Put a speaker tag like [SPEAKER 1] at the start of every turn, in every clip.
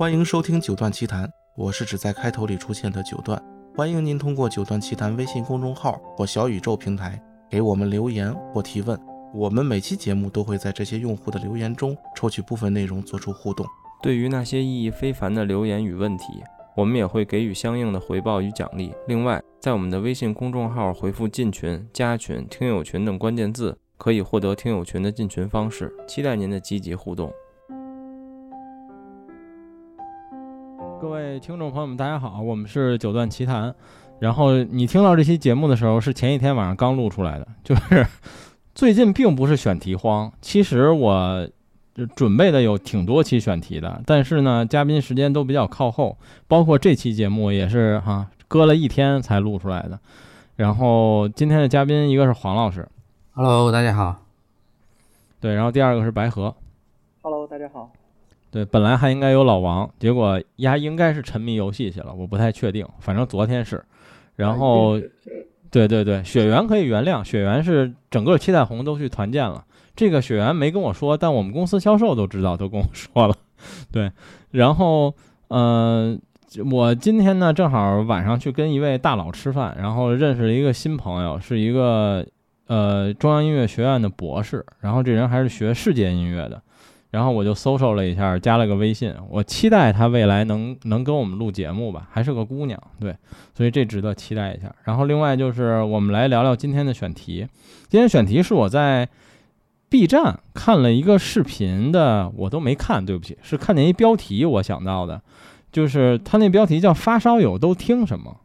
[SPEAKER 1] 欢迎收听九段奇谈，我是只在开头里出现的九段。欢迎您通过九段奇谈微信公众号或小宇宙平台给我们留言或提问，我们每期节目都会在这些用户的留言中抽取部分内容做出互动。
[SPEAKER 2] 对于那些意义非凡的留言与问题，我们也会给予相应的回报与奖励。另外，在我们的微信公众号回复“进群”“加群”“听友群”等关键字，可以获得听友群的进群方式。期待您的积极互动。各位听众朋友们，大家好，我们是九段奇谈。然后你听到这期节目的时候，是前一天晚上刚录出来的。就是最近并不是选题荒，其实我准备的有挺多期选题的，但是呢，嘉宾时间都比较靠后，包括这期节目也是哈，搁了一天才录出来的。然后今天的嘉宾一个是黄老师
[SPEAKER 3] ，Hello，大家好。
[SPEAKER 2] 对，然后第二个是白河
[SPEAKER 4] ，Hello，大家好。
[SPEAKER 2] 对，本来还应该有老王，结果丫应该是沉迷游戏去了，我不太确定。反正昨天是，然后，对对对，雪原可以原谅，雪原是整个七彩虹都去团建了。这个雪原没跟我说，但我们公司销售都知道，都跟我说了。对，然后，嗯，我今天呢正好晚上去跟一位大佬吃饭，然后认识了一个新朋友，是一个呃中央音乐学院的博士，然后这人还是学世界音乐的。然后我就搜搜了一下，加了个微信。我期待她未来能能跟我们录节目吧，还是个姑娘，对，所以这值得期待一下。然后另外就是我们来聊聊今天的选题。今天选题是我在 B 站看了一个视频的，我都没看，对不起，是看见一标题我想到的，就是他那标题叫“发烧友都听什么”。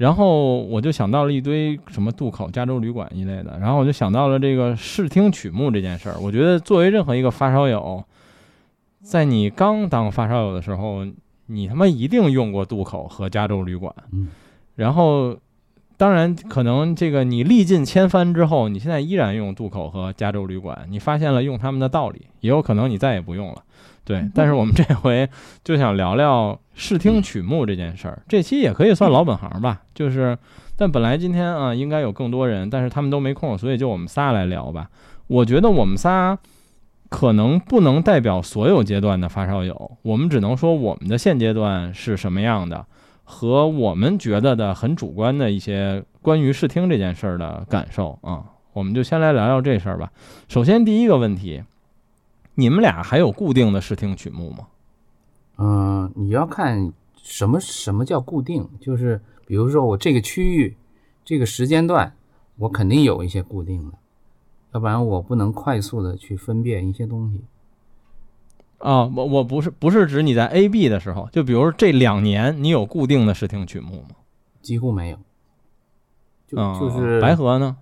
[SPEAKER 2] 然后我就想到了一堆什么渡口、加州旅馆一类的，然后我就想到了这个试听曲目这件事儿。我觉得作为任何一个发烧友，在你刚当发烧友的时候，你他妈一定用过渡口和加州旅馆。然后，当然可能这个你历尽千帆之后，你现在依然用渡口和加州旅馆，你发现了用他们的道理，也有可能你再也不用了。对，但是我们这回就想聊聊试听曲目这件事儿。这期也可以算老本行吧，就是，但本来今天啊应该有更多人，但是他们都没空，所以就我们仨来聊吧。我觉得我们仨可能不能代表所有阶段的发烧友，我们只能说我们的现阶段是什么样的，和我们觉得的很主观的一些关于试听这件事儿的感受啊。我们就先来聊聊这事儿吧。首先第一个问题。你们俩还有固定的试听曲目吗？
[SPEAKER 3] 嗯，你要看什么什么叫固定，就是比如说我这个区域、这个时间段，我肯定有一些固定的，要不然我不能快速的去分辨一些东西。
[SPEAKER 2] 啊，我我不是不是指你在 A B 的时候，就比如这两年你有固定的试听曲目吗？
[SPEAKER 3] 几乎没有。就就是
[SPEAKER 2] 白河呢？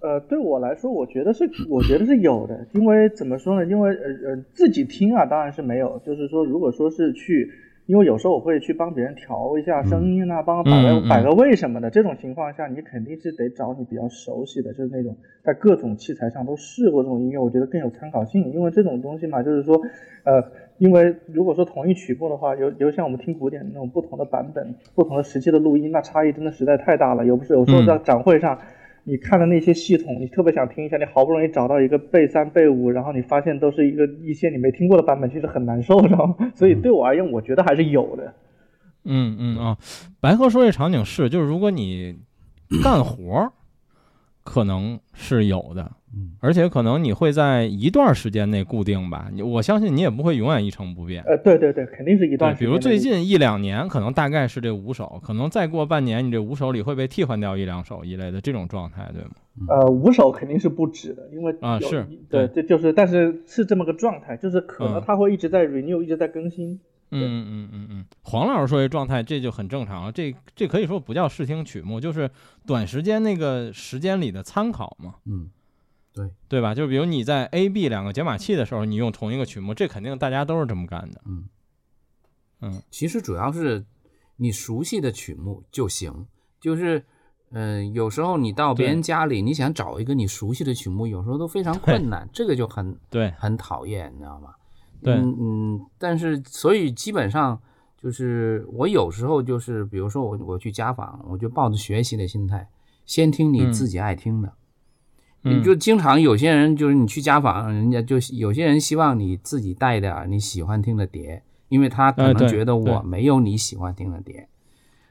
[SPEAKER 4] 呃，对我来说，我觉得是，我觉得是有的，因为怎么说呢？因为呃呃，自己听啊，当然是没有。就是说，如果说是去，因为有时候我会去帮别人调一下声音啊，帮摆个摆个位什么的，这种情况下，你肯定是得找你比较熟悉的，就是那种在各种器材上都试过这种音乐，我觉得更有参考性。因为这种东西嘛，就是说，呃，因为如果说同一曲目的话，有有像我们听古典那种不同的版本、不同的时期的录音，那差异真的实在太大了。有不是有时候在展会上。你看的那些系统，你特别想听一下，你好不容易找到一个背三背五，然后你发现都是一个一些你没听过的版本，其实很难受，知道吗？所以对我而言，我觉得还是有的。
[SPEAKER 2] 嗯嗯啊，白鹤说这场景是，就是如果你干活，可能是有的。
[SPEAKER 3] 嗯，
[SPEAKER 2] 而且可能你会在一段时间内固定吧，你我相信你也不会永远一成不变。
[SPEAKER 4] 呃，对对对，肯定是一段。
[SPEAKER 2] 比如最近一两年，可能大概是这五首，可能再过半年，你这五首里会被替换掉一两首一类的这种状态，对吗？
[SPEAKER 4] 呃，五首肯定是不止的，因为
[SPEAKER 2] 啊是
[SPEAKER 4] 对，这就是，但是是这么个状态，就是可能它会一直在 renew，一直在更新。
[SPEAKER 2] 嗯嗯嗯嗯，黄老师说这状态，这就很正常了。这这可以说不叫试听曲目，就是短时间那个时间里的参考嘛。
[SPEAKER 3] 嗯。对
[SPEAKER 2] 对吧？就比如你在 A、B 两个解码器的时候，你用同一个曲目，这肯定大家都是这么干的。
[SPEAKER 3] 嗯
[SPEAKER 2] 嗯，
[SPEAKER 3] 其实主要是你熟悉的曲目就行。就是，嗯，有时候你到别人家里，你想找一个你熟悉的曲目，有时候都非常困难，这个就很
[SPEAKER 2] 对，
[SPEAKER 3] 很讨厌，你知道吗？
[SPEAKER 2] 对，
[SPEAKER 3] 嗯，但是所以基本上就是我有时候就是，比如说我我去家访，我就抱着学习的心态，先听你自己爱听的。
[SPEAKER 2] 嗯
[SPEAKER 3] 就经常有些人就是你去家访，人家就有些人希望你自己带点儿你喜欢听的碟，因为他可能觉得我没有你喜欢听的碟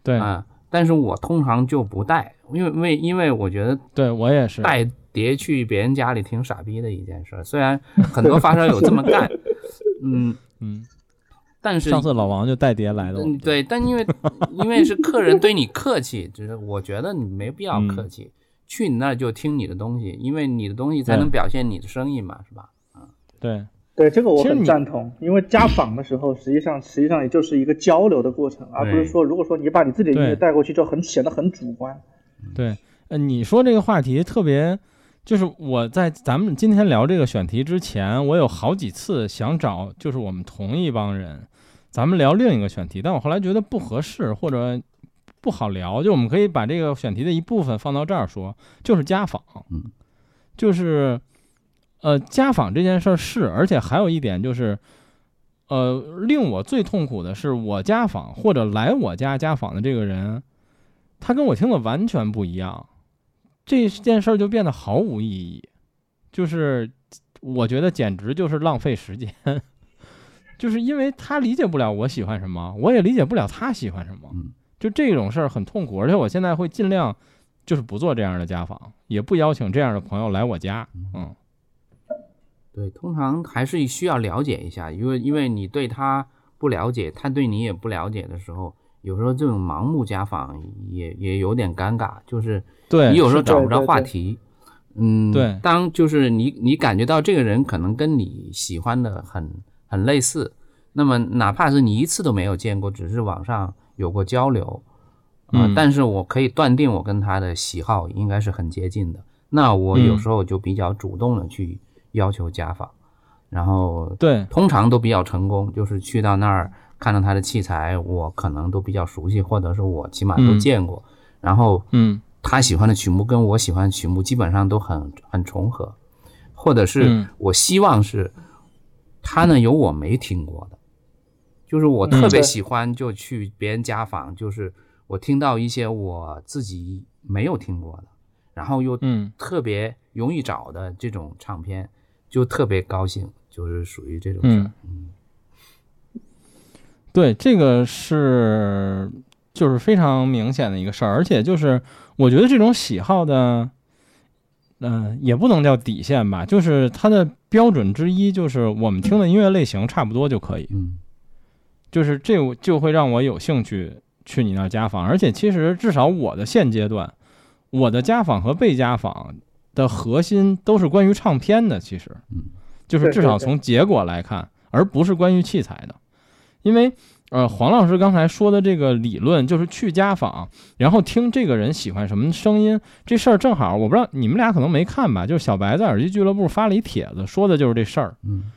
[SPEAKER 2] 对。
[SPEAKER 3] 啊、但是我通常就不带，因为因为因为我觉得
[SPEAKER 2] 对，我也是。
[SPEAKER 3] 带碟去别人家里挺傻逼的一件事儿，虽然很多发烧友这么干，嗯，
[SPEAKER 2] 嗯，
[SPEAKER 3] 但是
[SPEAKER 2] 上次老王就带碟来的，
[SPEAKER 3] 嗯，对，但因为因为是客人对你客气，就是我觉得你没必要
[SPEAKER 2] 嗯
[SPEAKER 3] 客气，去你那儿就听你的东西，因为你的东西才能表现你的生意嘛，是吧？
[SPEAKER 2] 对。
[SPEAKER 4] 对这个我很赞同，因为家访的时候，实际上实际上也就是一个交流的过程，而不是说如果说你把你自己的音乐带过去之后，很显得很主观。
[SPEAKER 2] 对，呃，你说这个话题特别，就是我在咱们今天聊这个选题之前，我有好几次想找就是我们同一帮人，咱们聊另一个选题，但我后来觉得不合适或者不好聊，就我们可以把这个选题的一部分放到这儿说，就是家访，
[SPEAKER 3] 嗯，
[SPEAKER 2] 就是呃家访这件事儿是，而且还有一点就是。呃，令我最痛苦的是，我家访或者来我家家访的这个人，他跟我听的完全不一样，这件事儿就变得毫无意义，就是我觉得简直就是浪费时间，就是因为他理解不了我喜欢什么，我也理解不了他喜欢什么。
[SPEAKER 3] 嗯，
[SPEAKER 2] 就这种事儿很痛苦，而且我现在会尽量就是不做这样的家访，也不邀请这样的朋友来我家，嗯，
[SPEAKER 3] 对，通常还是需要了解一下，因为因为你对他不了解，他对你也不了解的时候，有时候这种盲目家访也也有点尴尬，就是
[SPEAKER 2] 对，
[SPEAKER 3] 你有时候找不着
[SPEAKER 4] 对对对
[SPEAKER 3] 话题。嗯，
[SPEAKER 2] 对
[SPEAKER 3] 当就是你你感觉到这个人可能跟你喜欢的很很类似，那么哪怕是你一次都没有见过，只是网上有过交流，啊、
[SPEAKER 2] 嗯。
[SPEAKER 3] 但是我可以断定我跟他的喜好应该是很接近的。那我有
[SPEAKER 2] 嗯。
[SPEAKER 3] 时候就比较主动的去要求家访，然后
[SPEAKER 2] 对。
[SPEAKER 3] 通常都比较成功，就是去到那儿看到他的器材，我可能都比较熟悉，或者是我起码都
[SPEAKER 2] 嗯。
[SPEAKER 3] 见过，然后
[SPEAKER 2] 嗯。
[SPEAKER 3] 他喜欢的曲目跟我喜欢的曲目基本上都很很重合，或者是
[SPEAKER 2] 嗯。
[SPEAKER 3] 我希望是他呢有我没听过的，就是我特别喜欢就去别人家访，就是我听到一些我自己没有听过的，然后又
[SPEAKER 2] 嗯
[SPEAKER 3] 特别容易找的这种唱片，就特别高兴，就是属于这种事儿。嗯
[SPEAKER 2] 对，这个是就是非常明显的一个事儿，而且就是我觉得这种喜好的，嗯、也不能叫底线吧，就是它的标准之一就是我们听的音乐类型差不多就可以，
[SPEAKER 3] 嗯
[SPEAKER 2] 就是这就会让我有兴趣去你那儿家访，而且其实至少我的现阶段，我的家访和被家访的核心都是关于唱片的，其实
[SPEAKER 3] 嗯。
[SPEAKER 2] 就是至少从结果来看，而不是关于器材的，因为呃，黄老师刚才说的这个理论就是去家访，然后听这个人喜欢什么声音，这事儿正好我不知道你们俩可能没看吧，就是小白在耳机俱乐部发了一帖子，说的就是这事儿。
[SPEAKER 3] 嗯。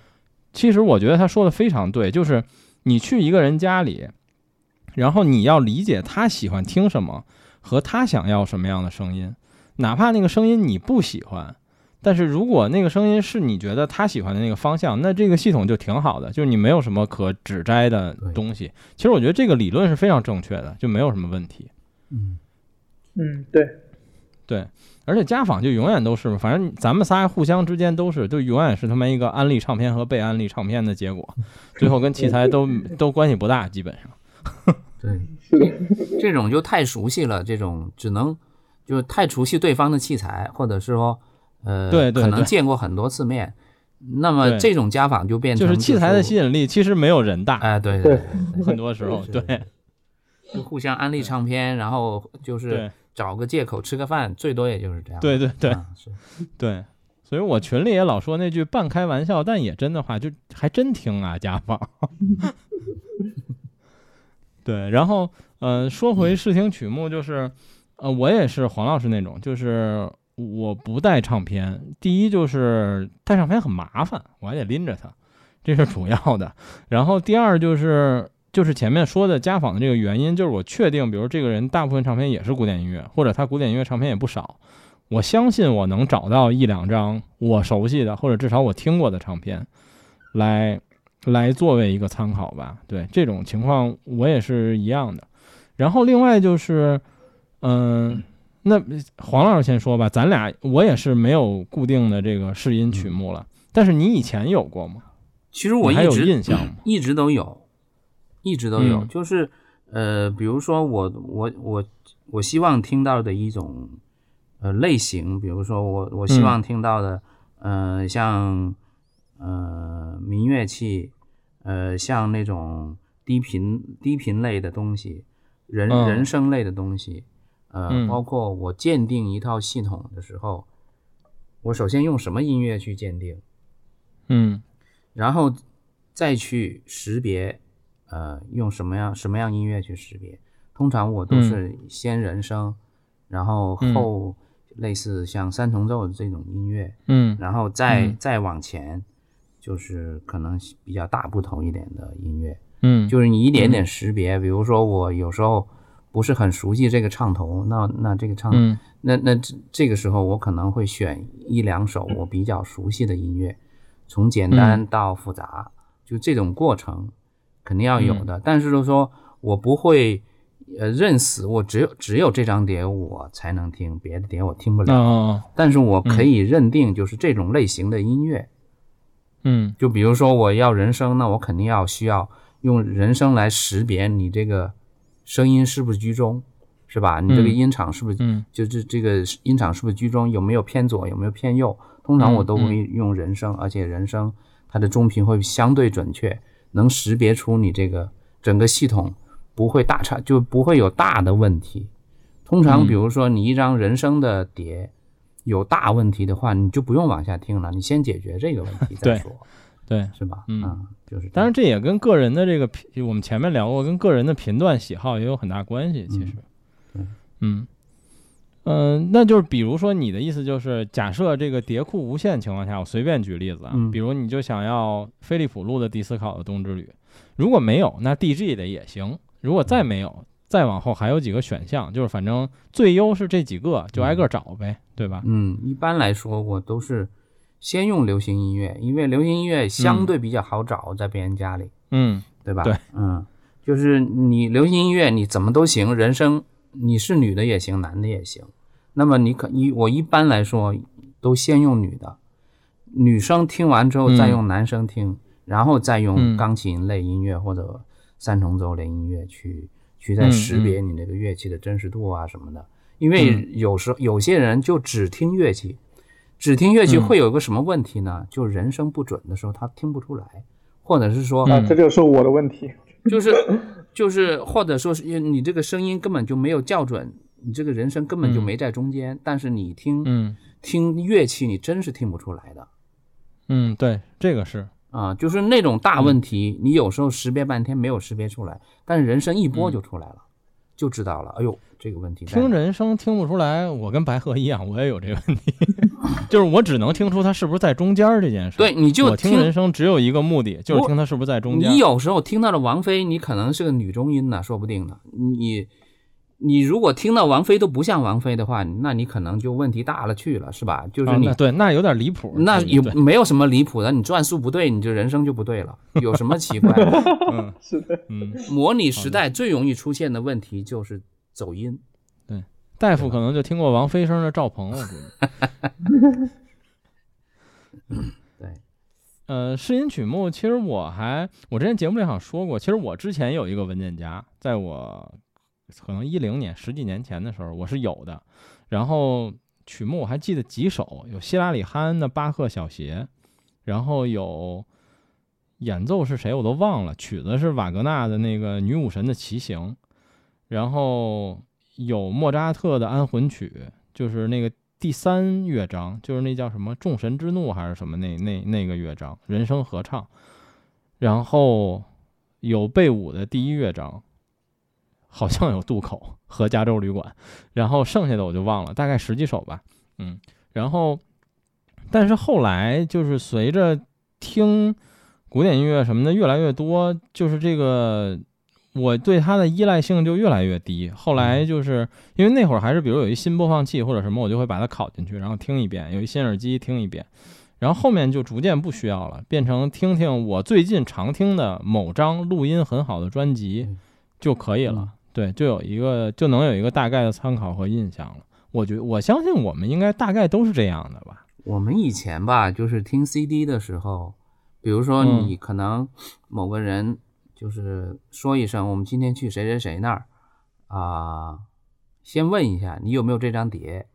[SPEAKER 2] 其实我觉得他说的非常对，就是你去一个人家里，然后你要理解他喜欢听什么和他想要什么样的声音，哪怕那个声音你不喜欢，但是如果那个声音是你觉得他喜欢的那个方向，那这个系统就挺好的，就是你没有什么可指摘的东西。其实我觉得这个理论是非常正确的，就没有什么问题。
[SPEAKER 3] 嗯。
[SPEAKER 4] 嗯，对，
[SPEAKER 2] 对，而且家访就永远都是，反正咱们仨互相之间都是，就永远是他妈一个安利唱片和被安利唱片的结果，最后跟器材都都关系不大，基本上。
[SPEAKER 3] 对，
[SPEAKER 4] 是的，
[SPEAKER 3] 这种就太熟悉了，这种只能就太熟悉对方的器材，或者是说呃，可能
[SPEAKER 2] 对可能
[SPEAKER 3] 见过很多次面，那么这种家访就变成
[SPEAKER 2] 就是器材的吸引力其实没有人大，
[SPEAKER 3] 哎，对
[SPEAKER 4] 对
[SPEAKER 3] 对，
[SPEAKER 2] 很多时候对。
[SPEAKER 3] 就互相安利唱片，然后就是
[SPEAKER 2] 对
[SPEAKER 3] 找个借口吃个饭，最多也就是这样。
[SPEAKER 2] 对对对
[SPEAKER 3] 啊是
[SPEAKER 2] 对，所以我群里也老说那句半开玩笑但也真的话，就还真听啊家访。对，然后呃，说回试听曲目，就是呃，我也是黄老师那种，就是我不带唱片。第一就是带唱片很麻烦，我还得拎着它，这是主要的。然后第二就是就是前面说的家访的这个原因，就是我确定，比如这个人大部分唱片也是古典音乐，或者他古典音乐唱片也不少，我相信我能找到一两张我熟悉的，或者至少我听过的唱片，来来作为一个参考吧。对这种情况，我也是一样的。然后另外就是，嗯、那黄老师先说吧，咱俩我也是没有固定的这个试音曲目了，但是你以前有过吗？
[SPEAKER 3] 其实我一直
[SPEAKER 2] 印象吗？
[SPEAKER 3] 一直都有，一直都有，
[SPEAKER 2] 嗯。
[SPEAKER 3] 就是呃，比如说我我我我希望听到的一种呃类型，比如说我我希
[SPEAKER 2] 嗯。
[SPEAKER 3] 望听到的，呃，像呃民乐器，呃，像那种低频低频类的东西，人、
[SPEAKER 2] 嗯。
[SPEAKER 3] 人声类的东西，呃，
[SPEAKER 2] 嗯。
[SPEAKER 3] 包括我鉴定一套系统的时候，我首先用什么音乐去鉴定？
[SPEAKER 2] 嗯。
[SPEAKER 3] 然后再去识别，呃，用什么样什么样音乐去识别。通常我都是先人声，然后
[SPEAKER 2] 嗯。
[SPEAKER 3] 后类似像三重奏的这种音乐，
[SPEAKER 2] 嗯。
[SPEAKER 3] 然后再、
[SPEAKER 2] 嗯。
[SPEAKER 3] 再往前，就是可能比较大不同一点的音乐，
[SPEAKER 2] 嗯，
[SPEAKER 3] 就是你一点点识别。比如说我有时候不是很熟悉这个唱头，那那这个唱，
[SPEAKER 2] 嗯。
[SPEAKER 3] 那那这这个时候我可能会选一两首我比较熟悉的音乐，从简单到复杂，就这种过程肯定要有的。但是就是说我不会呃认死，我只有只有这张碟我才能听，别的碟我听不了。
[SPEAKER 2] 哦
[SPEAKER 3] 但是我可以认定就是这种类型的音乐，
[SPEAKER 2] 嗯
[SPEAKER 3] 就比如说我要人声，那我肯定要需要用人声来识别你这个声音是不是居中，是吧？你这个
[SPEAKER 2] 嗯
[SPEAKER 3] 音场是不是
[SPEAKER 2] 嗯
[SPEAKER 3] 就这这个音场是不是居中，有没有偏左，有没有偏右？通常我都
[SPEAKER 2] 嗯
[SPEAKER 3] 会用人声，而且人声它的中频会相对准确，能识别出你这个整个系统不会大差，就不会有大的问题。通常
[SPEAKER 2] 嗯
[SPEAKER 3] 比如说你一张人声的碟有大问题的话，你就不用往下听了，你先解决这个问题再 说，
[SPEAKER 2] 对。
[SPEAKER 3] 是吧？
[SPEAKER 2] 嗯
[SPEAKER 3] 就是。
[SPEAKER 2] 当然，这也跟个人的这个频，我们前面聊过，跟个人的频段喜好也有很大关系。其实，
[SPEAKER 3] 嗯
[SPEAKER 2] 嗯嗯、那就是比如说你的意思就是，假设这个碟库无限情况下，我随便举例子啊，
[SPEAKER 3] 嗯
[SPEAKER 2] 比如你就想要飞利浦路的迪斯考的冬之旅，如果没有，那 DG 的也行；如果再没有，再往后还有几个选项，就是反正最优是这几个，就挨个找呗，对吧？
[SPEAKER 3] 嗯，一般来说我都是先用流行音乐，因为流行音乐相对比较好找，在别人家里，
[SPEAKER 2] 嗯
[SPEAKER 3] 对吧？
[SPEAKER 2] 对，
[SPEAKER 3] 嗯，就是你流行音乐你怎么都行，人声你是女的也行，男的也行。那么你可一我一般来说都先用女的，女生听完之后再用男生听，然后再用
[SPEAKER 2] 嗯
[SPEAKER 3] 钢琴类音乐或者三重奏类音乐去去再
[SPEAKER 2] 嗯
[SPEAKER 3] 识别你那个乐器的真实度啊什么的。因为
[SPEAKER 2] 嗯
[SPEAKER 3] 有时候有些人就只听乐器，只听乐器
[SPEAKER 2] 嗯
[SPEAKER 3] 会有一个什么问题呢？就人声不准的时候他听不出来，或者是说
[SPEAKER 2] 嗯
[SPEAKER 4] 啊，这就是我的问题。
[SPEAKER 3] 就是就是，或者说是你这个声音根本就没有校准，你这个人声根本就没在中间，但是你听、
[SPEAKER 2] 嗯。
[SPEAKER 3] 听乐器，你真是听不出来的
[SPEAKER 2] 嗯，对，这个是，
[SPEAKER 3] 啊，就是那种大问题，你有时候识别半天没有识别出来，但是人声一播就出来了，就知道了。哎呦，这个问题
[SPEAKER 2] 听
[SPEAKER 3] 哪
[SPEAKER 2] 人声听不出来，我跟白鹤一样，我也有这个问题，就是我只能听出他是不是在中间儿这件事。
[SPEAKER 3] 对，，你就
[SPEAKER 2] 我听人声只有一个目的，就是听他是不是在中间。
[SPEAKER 3] 你有时候听到了王菲，你可能是个女中音呢，说不定呢。你你如果听到王菲都不像王菲的话，那你可能就问题大了去了，是吧？就是你、
[SPEAKER 2] 啊那对，那有点离谱。
[SPEAKER 3] 那也
[SPEAKER 2] 嗯对
[SPEAKER 3] 没有什么离谱的，你转速不对，你就人生就不对了，有什么奇怪的？
[SPEAKER 2] 嗯
[SPEAKER 4] 是的，
[SPEAKER 2] 嗯，
[SPEAKER 3] 模拟时代最容易出现的问题就是走音。
[SPEAKER 2] 大夫可能就听过王菲声的赵鹏，了。
[SPEAKER 3] 对，
[SPEAKER 2] 呃，试音曲目，其实我还我之前节目里好像说过，其实我之前有一个文件夹，在我可能一零年十几年前的时候，我是有的。然后曲目我还记得几首，有希拉里哈恩的巴赫小协，然后有演奏是谁我都忘了，曲子是瓦格纳的那个女武神的骑行，然后有莫扎特的安魂曲，就是那个第三乐章，就是那叫什么众神之怒还是什么那那那个乐章，人声合唱，然后有贝武的第一乐章，好像有渡口和加州旅馆，然后剩下的我就忘了，大概十几首吧，嗯，然后但是后来就是随着听古典音乐什么的越来越多，就是这个我对它的依赖性就越来越低。后来就是因为那会儿还是比如有一新播放器或者什么，我就会把它拷进去，然后听一遍；有一新耳机听一遍。然后后面就逐渐不需要了，变成听听我最近常听的某张录音很好的专辑
[SPEAKER 3] 嗯
[SPEAKER 2] 就可以了。对，就有一个就能有一个大概的参考和印象了。我觉我相信我们应该大概都是这样的吧。
[SPEAKER 3] 我们以前吧，就是听 CD 的时候，比如说
[SPEAKER 2] 嗯
[SPEAKER 3] 你可能某个人就是说一声，我们今天去谁谁谁那儿啊、先问一下你有没有这张碟，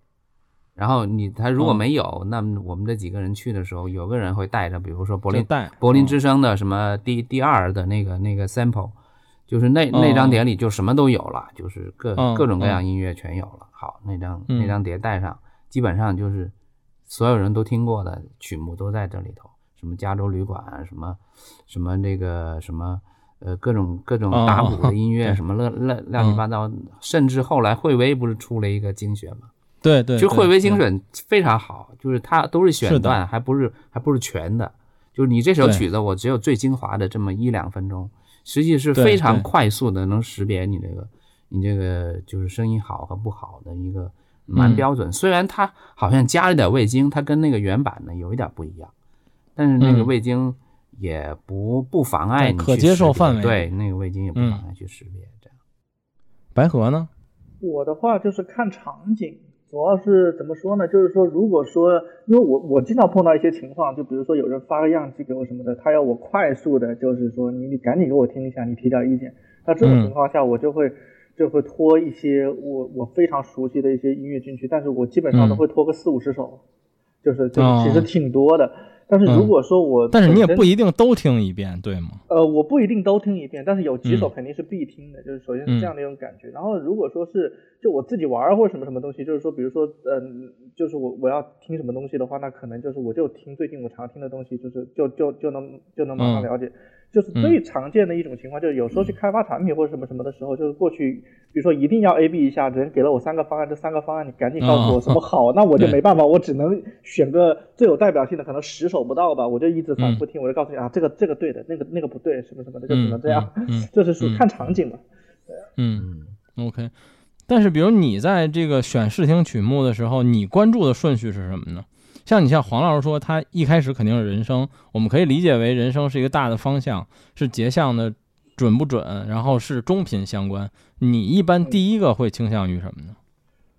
[SPEAKER 3] 然后你他如果
[SPEAKER 2] 嗯。
[SPEAKER 3] 没有，那么我们这几个人去的时候，有个人会带着，比如说柏林
[SPEAKER 2] 带
[SPEAKER 3] 柏林
[SPEAKER 2] 嗯。
[SPEAKER 3] 之声的什么第第二的那个那个 sample，就是那那张碟里就什么都有了，就是各
[SPEAKER 2] 嗯
[SPEAKER 3] 各种各样
[SPEAKER 2] 嗯
[SPEAKER 3] 音乐全有了。好，那张
[SPEAKER 2] 嗯。
[SPEAKER 3] 那张碟带上，基本上就是所有人都听过的曲目都在这里头，什么加州旅馆啊，什么什么那个什么。呃，各种各种打鼓的音乐，什么乱乱乱七八糟，甚至后来惠威不是出了一个精选吗？
[SPEAKER 2] 对对，
[SPEAKER 3] 就惠威精选非常好，就是它都是选段，还不是还不是全的。就是你这首曲子，我只有最精华的这么一两分钟，实际是非常快速的能识别你这个你这个就是声音好和不好的一个蛮
[SPEAKER 2] 嗯
[SPEAKER 3] 标准。虽然它好像加了点味精，它跟那个原版的有一点不一样，但是那个
[SPEAKER 2] 嗯。
[SPEAKER 3] 味精也不不妨碍
[SPEAKER 2] 你可接受范围
[SPEAKER 3] 对，那个味精也不
[SPEAKER 2] 嗯
[SPEAKER 3] 妨碍去识别这样。
[SPEAKER 2] 白河呢？
[SPEAKER 4] 我的话就是看场景，主要是怎么说呢？就是说，如果说，因为我我经常碰到一些情况，就比如说有人发个样机给我什么的，他要我快速的，就是说你你赶紧给我听一下，你提点意见。那这种
[SPEAKER 2] 嗯
[SPEAKER 4] 情况下，我就会 就会拖一些我我非常熟悉的一些音乐进去，但是我基本上都
[SPEAKER 2] 嗯
[SPEAKER 4] 会拖个四五十首，就是就其实挺多的。但是如
[SPEAKER 2] 嗯
[SPEAKER 4] 果说我
[SPEAKER 2] 但是你也不一定都听一遍，对吗？
[SPEAKER 4] 呃，我不一定都听一遍，但是有几首
[SPEAKER 2] 嗯
[SPEAKER 4] 肯定是必听的，就是首先
[SPEAKER 2] 嗯
[SPEAKER 4] 是这样的一种感觉。然后如果说是就我自己玩儿或者什么什么东西，就是说比如说嗯、就是我我要听什么东西的话，那可能就是我就听最近我常听的东西，就是就就就能就能马上
[SPEAKER 2] 嗯
[SPEAKER 4] 了解。就是最常见的一种情况，就是有时候去开发产品或者什么什么的时候，就是过去，比如说一定要 A B 一下，人给了我三个方案，这三个方案你赶紧告诉我
[SPEAKER 2] 哦
[SPEAKER 4] 什么好，那我就没办法，我只能选个最有代表性的，可能十首不到吧，我就一直反复听，我就告诉你啊，这个这个对的，那个那个不对，什么什么的，就只能这样。
[SPEAKER 2] 嗯嗯
[SPEAKER 4] 这是属于
[SPEAKER 2] 嗯
[SPEAKER 4] 看场景嘛。
[SPEAKER 2] 嗯嗯，OK。但是比如你在这个选试听曲目的时候，你关注的顺序是什么呢？像你像黄老师说，他一开始肯定是人声，我们可以理解为人声是一个大的方向，是节相的准不准，然后是中频相关。你一般第一个会倾向于什么呢？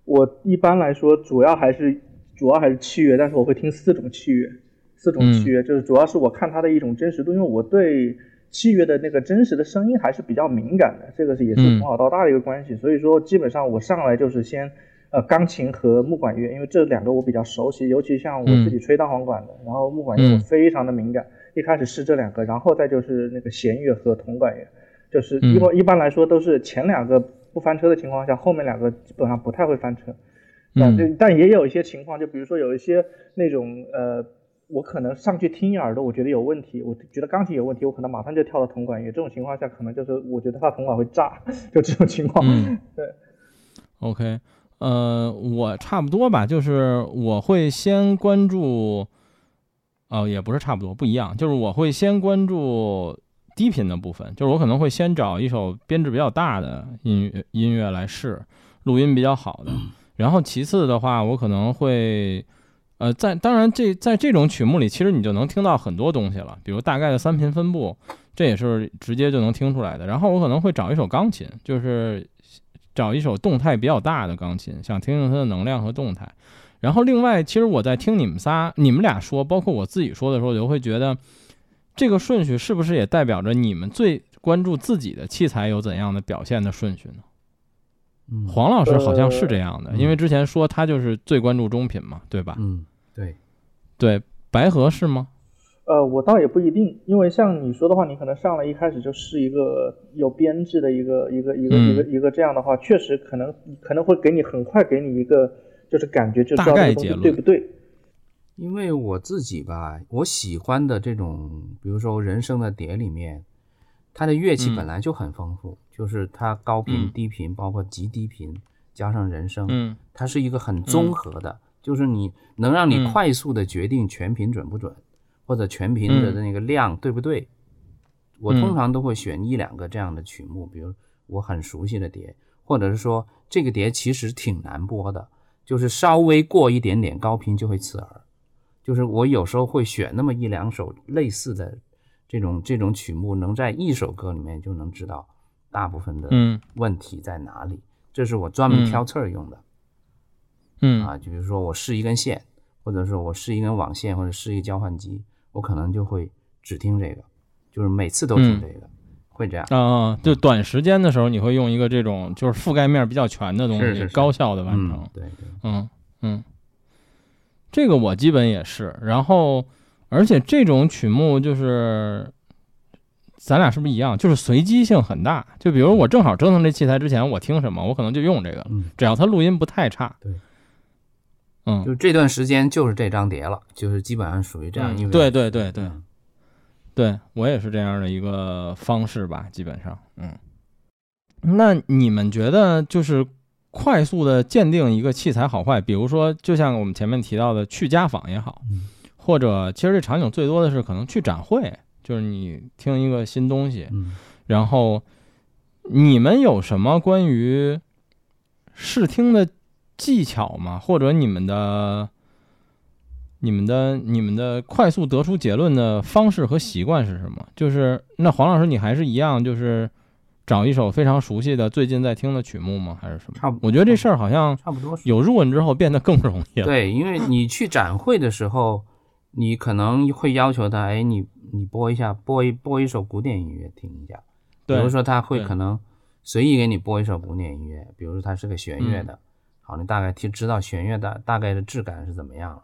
[SPEAKER 4] 我一般来说主要还是主要还是器乐，但是我会听四种器乐，四种器乐、就是主要是我看它的一种真实度，因为我对器乐的那个真实的声音还是比较敏感的，这个是也是
[SPEAKER 2] 嗯
[SPEAKER 4] 从小到大的一个关系，所以说基本上我上来就是先呃钢琴和木管乐，因为这两个我比较熟悉，尤其像我自己吹单簧管的，然后木管乐我
[SPEAKER 2] 嗯
[SPEAKER 4] 非常的敏感，一开始是这两个，然后再就是那个弦乐和铜管乐，就是
[SPEAKER 2] 嗯
[SPEAKER 4] 一般、一般来说都是前两个不翻车的情况下，后面两个基本上不太会翻车。但但也有一些情况，就比如说有一些那种呃，我可能上去听一耳朵，我觉得有问题，我觉得钢琴有问题，我可能马上就跳到铜管乐。这种情况下，可能就是我觉得它铜管会炸，就这种情况。
[SPEAKER 2] 嗯
[SPEAKER 4] 对
[SPEAKER 2] ，OK，呃，我差不多吧，就是我会先关注，哦，也不是差不多，不一样，就是我会先关注低频的部分，就是我可能会先找一首编制比较大的音乐音乐来试，录音比较好的，然后其次的话，我可能会。呃，在当然这在这种曲目里，其实你就能听到很多东西了，比如大概的三频分布，这也是直接就能听出来的。然后我可能会找一首钢琴，就是找一首动态比较大的钢琴，想听听它的能量和动态。然后另外，其实我在听你们仨、你们俩说，包括我自己说的时候，我就会觉得这个顺序是不是也代表着你们最关注自己的器材有怎样的表现的顺序呢？
[SPEAKER 3] 嗯
[SPEAKER 2] 黄老师好像是这样的，
[SPEAKER 3] 呃
[SPEAKER 2] 因为之前说他就是最关注中频嘛，对吧？
[SPEAKER 3] 嗯，对，
[SPEAKER 2] 对，白河是吗？
[SPEAKER 4] 呃，我倒也不一定，因为像你说的话，你可能上来一开始就是一个有编制的一个一个一个
[SPEAKER 2] 嗯。
[SPEAKER 4] 一个一个这样的话，确实可能可能会给你很快给你一个就是感觉，就知
[SPEAKER 2] 大
[SPEAKER 4] 道这个东西
[SPEAKER 2] 概
[SPEAKER 4] 对不对。
[SPEAKER 3] 因为我自己吧，我喜欢的这种，比如说人声的碟里面，它的乐器
[SPEAKER 2] 嗯。
[SPEAKER 3] 本来就很丰富，就是它高频、
[SPEAKER 2] 嗯。
[SPEAKER 3] 低频，包括极低频，加上人声，
[SPEAKER 2] 嗯
[SPEAKER 3] 它是一个很综合的，就是你能让你
[SPEAKER 2] 嗯。
[SPEAKER 3] 快速的决定全频准不准，或者全频的
[SPEAKER 2] 嗯
[SPEAKER 3] 那个量对不对。我通常都会选一两个这样的曲目，比如我很熟悉的碟，或者是说这个碟其实挺难播的，就是稍微过一点点高频就会刺耳。就是我有时候会选那么一两首类似的这种这种曲目，能在一首歌里面就能知道大部分的
[SPEAKER 2] 嗯
[SPEAKER 3] 问题在哪里。这是我专门
[SPEAKER 2] 嗯
[SPEAKER 3] 挑刺儿用的。
[SPEAKER 2] 嗯
[SPEAKER 3] 啊，就比如说我试一根线，或者说我试一根网线，或者试一个交换机，我可能就会只听这个，就是每次都听
[SPEAKER 2] 嗯
[SPEAKER 3] 这个，会这样。
[SPEAKER 2] 啊啊，就短时间的时候，你会用一个这种就是覆盖面比较全的东西，
[SPEAKER 3] 是是是
[SPEAKER 2] 高效的完成
[SPEAKER 3] 嗯。，对对，
[SPEAKER 2] 嗯嗯，这个我基本也是。然后，而且这种曲目就是，咱俩是不是一样？就是随机性很大。就比如我正好折腾这器材之前，我听什么，我可能就用这个，
[SPEAKER 3] 嗯，
[SPEAKER 2] 只要它录音不太差。
[SPEAKER 3] 对，
[SPEAKER 2] 嗯，
[SPEAKER 3] 就这段时间就是这张碟了，就是基本上属于这样
[SPEAKER 2] 嗯
[SPEAKER 3] 一个。
[SPEAKER 2] 对对对对
[SPEAKER 3] 嗯
[SPEAKER 2] 对我也是这样的一个方式吧，基本上，嗯。那你们觉得就是快速的鉴定一个器材好坏，比如说就像我们前面提到的去家访也好，
[SPEAKER 3] 嗯
[SPEAKER 2] 或者其实这场景最多的是可能去展会，就是你听一个新东西，
[SPEAKER 3] 嗯
[SPEAKER 2] 然后你们有什么关于试听的技巧吗？或者你们的、你们的、你们的快速得出结论的方式和习惯是什么？就是那黄老师，你还是一样，就是找一首非常熟悉的、最近在听的曲目吗？还是什么？
[SPEAKER 3] 差不
[SPEAKER 2] 我觉得这事儿好像
[SPEAKER 3] 差不多是。
[SPEAKER 2] 有入文之后变得更容易了。
[SPEAKER 3] 对，因为你去展会的时候，你可能会要求他，哎，你你播一下，播一播一首古典音乐听一下。比如说他会可能随意给你播一首古典音乐，比如说它是个弦乐的，好，你大概听知道弦乐的大概的质感是怎么样了。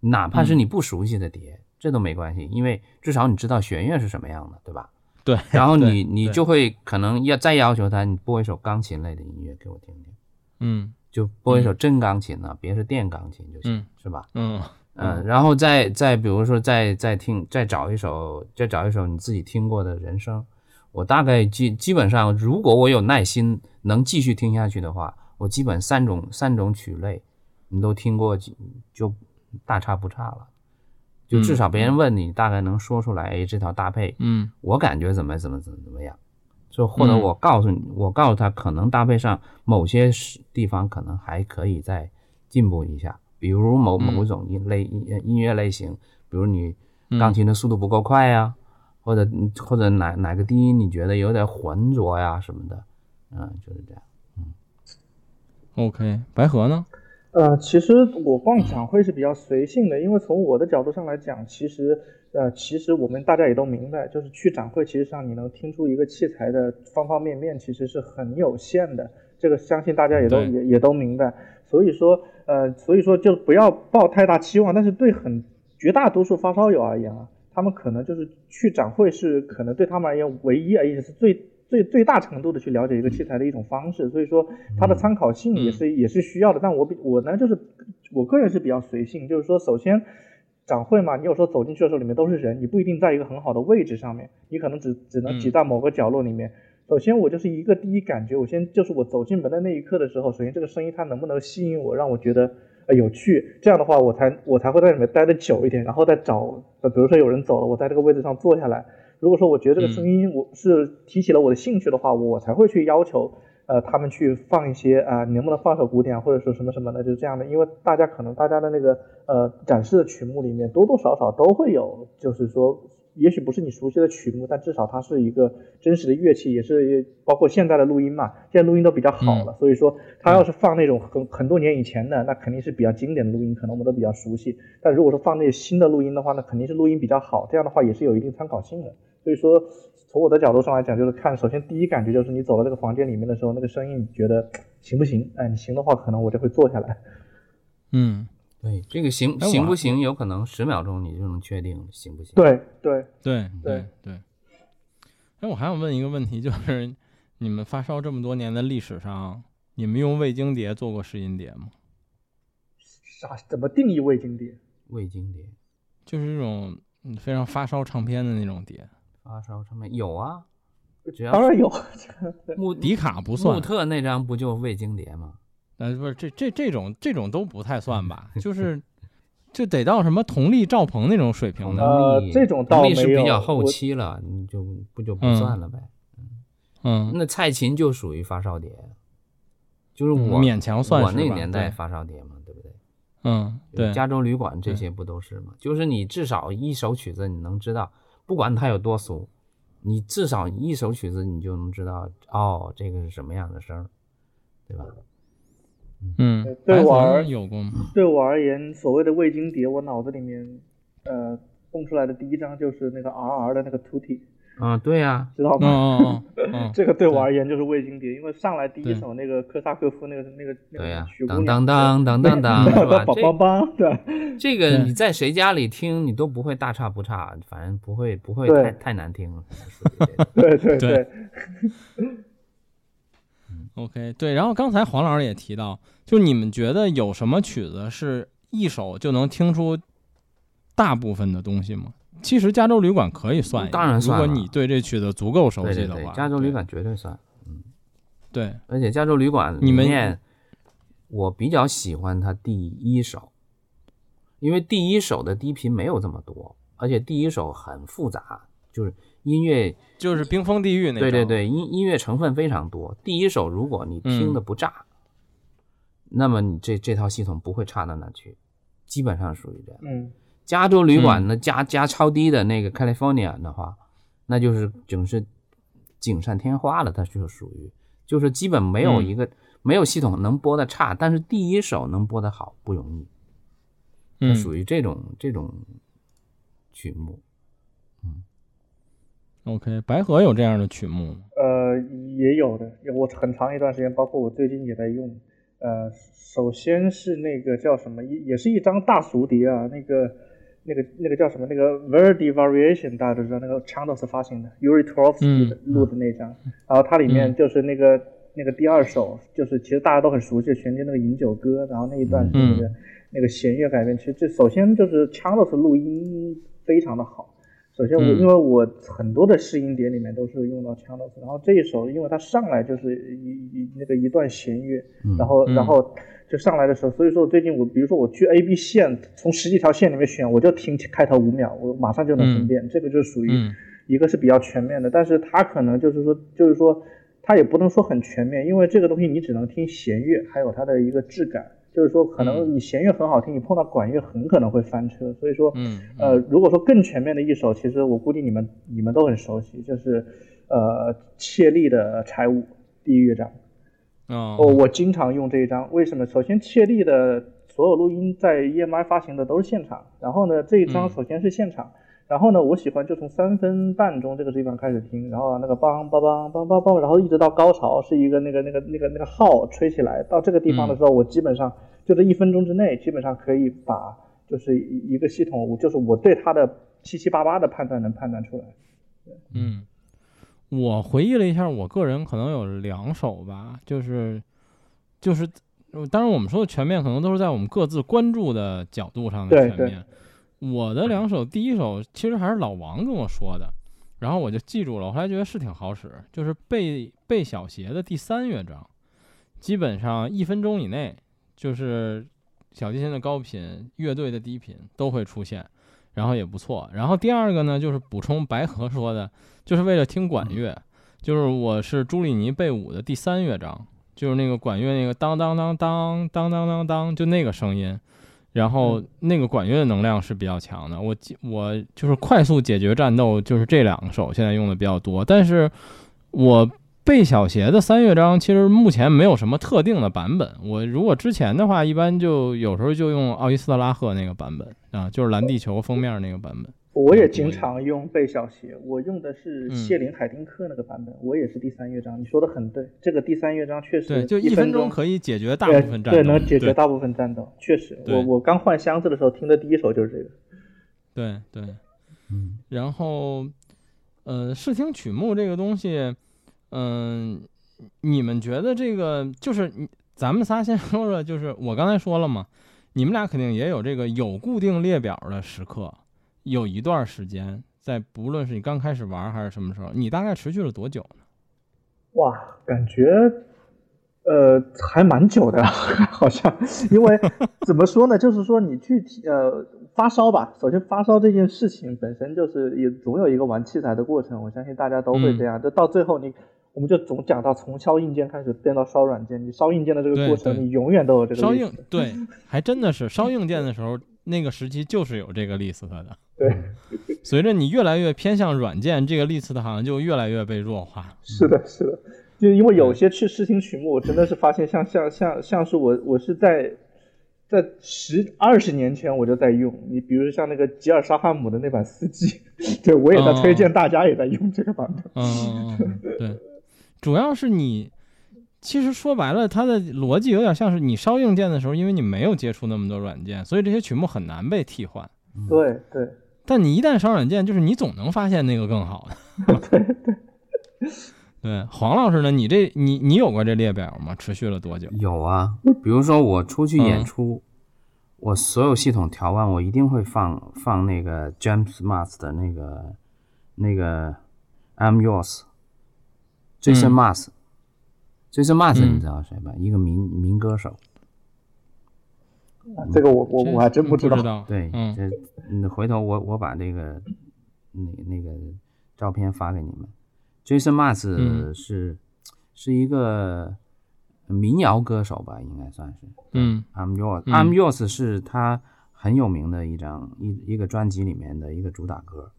[SPEAKER 3] 哪怕是
[SPEAKER 2] 嗯
[SPEAKER 3] 你不熟悉的碟，这都没关系，因为至少你知道弦乐是什么样的，对吧？
[SPEAKER 2] 对，
[SPEAKER 3] 然后 你你就会可能要再要求他，你播一首钢琴类的音乐给我听听，
[SPEAKER 2] 嗯
[SPEAKER 3] 就播一首真钢琴呢、别是电钢琴就行，
[SPEAKER 2] 嗯
[SPEAKER 3] 是吧？
[SPEAKER 2] 嗯
[SPEAKER 3] 嗯，然后再再比如说再再听再找一首再找一首你自己听过的人声，我大概基基本上如果我有耐心能继续听下去的话，我基本三种三种曲类你都听过几就大差不差了，就至少别人问你大概能说出来，哎，这套搭配
[SPEAKER 2] 嗯。
[SPEAKER 3] 我感觉怎么怎么怎么怎么样，就或者
[SPEAKER 2] 嗯。
[SPEAKER 3] 我告诉你，我告诉他可能搭配上某些时地方可能还可以再进步一下，比如某
[SPEAKER 2] 嗯。
[SPEAKER 3] 某种音类音音乐类型，比如你
[SPEAKER 2] 嗯。
[SPEAKER 3] 钢琴的速度不够快呀、或者或者哪哪个低音你觉得有点浑浊呀什么的，嗯，就是这样。
[SPEAKER 2] ，OK，白河呢？
[SPEAKER 4] 呃，其实我逛展会是比较随性的，因为从我的角度上来讲，其实呃，其实我们大家也都明白，就是去展会，其实上你能听出一个器材的方方面面，其实是很有限的。这个相信大家也都也也都明白。所以说，呃，所以说就不要抱太大期望。但是对很绝大多数发烧友而言啊，他们可能就是去展会是可能对他们而言唯一而也是最最最大程度的去了解一个器材的一种方式。所以说，它的参考性也是、也是需要的。但我比我呢，就是我个人是比较随性，就是说，首先。展会嘛，你有时候走进去的时候，里面都是人，你不一定在一个很好的位置上面，你可能只只能挤在某个角落里面。首先，我就是一个第一感觉，我先就是我走进门的那一刻的时候，首先这个声音它能不能吸引我，让我觉得呃有趣，这样的话我才我才会在里面待的久一点，然后再找，呃比如说有人走了，我在这个位置上坐下来。如果说我觉得这个声音我是提起了我的兴趣的话，我才会去要求呃他们去放一些啊、你能不能放首古典或者说什么什么的，就是这样的，因为大家可能大家的那个呃展示的曲目里面多多少少都会有，就是说。也许不是你熟悉的曲目，但至少它是一个真实的乐器，也是包括现在的录音嘛，现在录音都比较好了，所以说他要是放那种很很多年以前的，那肯定是比较经典的录音，可能我们都比较熟悉。但如果说放那些新的录音的话，那肯定是录音比较好，这样的话也是有一定参考性的。所以说，从我的角度上来讲，就是看首先第一感觉就是你走到这个房间里面的时候，那个声音你觉得行不行？哎，你行的话，可能我就会坐下来。
[SPEAKER 2] 嗯，
[SPEAKER 3] 对，这个行行不行，有可能十秒钟你就能确定行不行。
[SPEAKER 4] 对对，
[SPEAKER 2] 对对
[SPEAKER 4] 对
[SPEAKER 2] 对。哎，我还想问一个问题，就是你们发烧这么多年的历史上，你们用味精碟做过试音碟吗？
[SPEAKER 4] 啥怎么定义味精碟？
[SPEAKER 3] 味精碟、
[SPEAKER 2] 就是这种嗯非常发烧唱片的那种碟，
[SPEAKER 3] 发烧唱片有啊，只要
[SPEAKER 4] 当然有，
[SPEAKER 3] 穆
[SPEAKER 2] 迪卡不算
[SPEAKER 3] 穆，特那张不就未精碟吗？
[SPEAKER 2] 呃，不是这这这种这种都不太算吧？就是就得到什么同力赵鹏那种水平的，
[SPEAKER 4] 呃这种倒
[SPEAKER 3] 力是比较后期了，你就不就不
[SPEAKER 2] 嗯
[SPEAKER 3] 算了呗。
[SPEAKER 2] 嗯，
[SPEAKER 3] 那蔡琴就属于发烧碟，就是
[SPEAKER 2] 嗯
[SPEAKER 3] 我
[SPEAKER 2] 勉强算
[SPEAKER 3] 我那年代发烧碟嘛，对不对？
[SPEAKER 2] 嗯，对，
[SPEAKER 3] 加州旅馆这些不都是吗？就是你至少一首曲子你能知道，不管它有多俗，你至少一首曲子你就能知道，哦，这个是什么样的声儿，对吧？
[SPEAKER 2] 嗯，
[SPEAKER 4] 对我而
[SPEAKER 2] 有过吗？
[SPEAKER 4] 对我而言，所谓的味精碟，我脑子里面呃蹦出来的第一张就是那个 R R 的那个 Tutti，
[SPEAKER 3] 啊，对呀、
[SPEAKER 4] 知道
[SPEAKER 2] 哦
[SPEAKER 4] 吗？
[SPEAKER 2] 哦哦哦，
[SPEAKER 4] 这个对我而言就是味精碟，因为上来第一首那个科萨科夫那个那个那
[SPEAKER 3] 对呀、
[SPEAKER 4] 个
[SPEAKER 3] 当
[SPEAKER 4] 娘
[SPEAKER 3] 当当当当 当，是吧？
[SPEAKER 4] 梆梆梆，对。
[SPEAKER 3] 这这个你在谁家里听，你都不会大差不差，反正不会不会太太难听了。
[SPEAKER 4] 对对。
[SPEAKER 2] 对，OK，对，然后刚才黄老师也提到，就你们觉得有什么曲子是一首就能听出大部分的东西吗？其实《加州旅馆》可以算一个，
[SPEAKER 3] 当然算
[SPEAKER 2] 如果你对这曲子足够熟
[SPEAKER 3] 对对对
[SPEAKER 2] 悉的话，，
[SPEAKER 3] 加州旅馆绝对算。嗯。
[SPEAKER 2] 对，
[SPEAKER 3] 而且加州旅馆里
[SPEAKER 2] 你们
[SPEAKER 3] 面，我比较喜欢它第一首，因为第一首的低频没有这么多，而且第一首很复杂，就是音乐，
[SPEAKER 2] 就是冰封地狱那张，
[SPEAKER 3] 对对对，音音乐成分非常多。第一首如果你听的不炸，那么你这这套系统不会差到哪去，基本上属于这样。
[SPEAKER 4] 嗯
[SPEAKER 3] 加州旅馆
[SPEAKER 2] 嗯
[SPEAKER 3] 呢加加超低的那个 California 的话，那就是整是锦上添花了，它就属于就是基本没有
[SPEAKER 2] 嗯
[SPEAKER 3] 一个、没有系统能播的差，但是第一首能播的好不容易，它
[SPEAKER 2] 嗯
[SPEAKER 3] 属于这种这种曲目。
[SPEAKER 2] 嗯，OK，白河有这样的曲目吗？
[SPEAKER 4] 呃，也有的，我很长一段时间，包括我最近也在用。呃，首先是那个叫什么，也也是一张大俗碟啊，那个那个那个叫什么，那个 Verdi Variation，大家都知道，那个 Chandos 发行的，Yuri Turovsky 录的那张，然后它里面就是那个、那个第二首，就是其实大家都很熟悉的旋律那个饮酒歌，然后那一段是那个、那个弦乐改编，其实这首先就是 Chandos 录音非常的好。首先我，
[SPEAKER 2] 嗯。
[SPEAKER 4] 因为我很多的试音碟里面都是用到 Chandos，然后这一首，因为它上来就是一一那个一段弦乐，然后
[SPEAKER 2] 嗯。
[SPEAKER 4] 然后就上来的时候，所以说我最近我比如说我去 A B 线，从十几条线里面选，我就听开头五秒，我马上就能分辨，这个就属于
[SPEAKER 2] 嗯
[SPEAKER 4] 一个是比较全面的，但是它可能就是说就是说它也不能说很全面，因为这个东西你只能听弦乐，还有它的一个质感。就是说，可能你弦乐很好听，你碰到管乐很可能会翻车。所以说，
[SPEAKER 2] 嗯
[SPEAKER 4] 呃，如果说更全面的一首，其实我估计你们你们都很熟悉，就是呃切利的柴舞第一乐章。
[SPEAKER 2] 哦。
[SPEAKER 4] 哦，我经常用这一张，为什么？首先，切利的所有录音在 EMI 发行的都是现场，然后呢，这一张
[SPEAKER 2] 嗯。
[SPEAKER 4] 首先是现场，然后呢，我喜欢就从三分半钟这个地方开始听，然后那个梆梆梆梆梆梆，然后一直到高潮是一个那个那个那个那个号吹起来，到这个地方的时候，我基本上就这一分钟之内，基本上可以把就是一一个系统，就是我对它的七七八八的判断能判断出来。
[SPEAKER 2] 嗯，我回忆了一下，我个人可能有两首吧，就是就是，呃当然我们说的全面，可能都是在我们各自关注的角度上的
[SPEAKER 4] 对对
[SPEAKER 2] 全面。我的两首，第一首其实还是老王跟我说的，然后我就记住了，我后来觉得是挺好使，就是贝贝小协的第三乐章，基本上一分钟以内，就是小提琴的高频、乐队的低频都会出现，然后也不错。然后第二个呢，就是补充白河说的，就是为了听管乐，就是我是朱里尼贝五的第三乐章，就是那个管乐那个当当当当当当当当，就那个声音。然后那个管乐的能量是比较强的，我记我就是快速解决战斗，就是这两个手现在用的比较多。但是我贝小协的三乐章其实目前没有什么特定的版本，我如果之前的话，一般就有时候就用奥伊斯特拉赫那个版本啊，就是蓝地球封面那个版本。
[SPEAKER 4] 我也经常用贝小协，我用的是
[SPEAKER 2] 嗯
[SPEAKER 4] 谢林海丁克那个版本，我也是第三乐章。你说的很对，这个第三乐章确实
[SPEAKER 2] 对，就
[SPEAKER 4] 一
[SPEAKER 2] 分钟可以解决大部分战斗，
[SPEAKER 4] 对，能解决大部分战斗，确实。我我刚换箱子的时候听的第一首就是这个。
[SPEAKER 2] 对对。
[SPEAKER 3] 嗯，
[SPEAKER 2] 然后，呃，视听曲目这个东西，嗯、你们觉得这个就是你咱们仨先说说，就是我刚才说了嘛，你们俩肯定也有这个有固定列表的时刻，有一段时间，在不论是你刚开始玩还是什么时候，你大概持续了多久呢？
[SPEAKER 4] 哇，感觉呃还蛮久的，好像，因为怎么说呢，就是说你具体呃发烧吧，首先发烧这件事情本身就是也总有一个玩器材的过程，我相信大家都会这样，就到最后你。我们就总讲到从烧硬件开始变到烧软件，你烧硬件的这个过程，你永远都有这个
[SPEAKER 2] 烧硬对，还真的是烧硬件的时候，那个时期就是有这个 list 的。
[SPEAKER 4] 对，
[SPEAKER 2] 随着你越来越偏向软件，这个 list 好像就越来越被弱化。
[SPEAKER 4] 是的，是的，就因为有些去试听曲目，我真的是发现像像像像是我我是在在十二十年前我就在用。你比如像那个吉尔沙汉姆的那版四 G，对我也在推荐大家也在用这个版本。
[SPEAKER 2] 嗯，对，主要是你其实说白了，它的逻辑有点像是你烧硬件的时候，因为你没有接触那么多软件，所以这些曲目很难被替换。
[SPEAKER 4] 对对。
[SPEAKER 2] 但你一旦烧软件，就是你总能发现那个更好
[SPEAKER 4] 的。对 对。
[SPEAKER 2] 对，黄老师呢？你这你你有过这列表吗？持续了多久？
[SPEAKER 3] 有啊，比如说我出去演出，我所有系统调完，我一定会放放那个 James Mars 的那个那个 I'm Yours，Jason Mars，Jason Mars 你知道谁吧？一个民民歌手。
[SPEAKER 4] 这个我我我还真
[SPEAKER 2] 不
[SPEAKER 4] 知
[SPEAKER 2] 道。
[SPEAKER 3] 对，这嗯，回头我我把这个那那个照片发给你们。Jason Mars 是是一个民谣歌手吧，应该算是。
[SPEAKER 2] 嗯
[SPEAKER 3] ，I'm Yours，I'm Yours 是他很有名的一张一一个专辑里面的一个主打歌。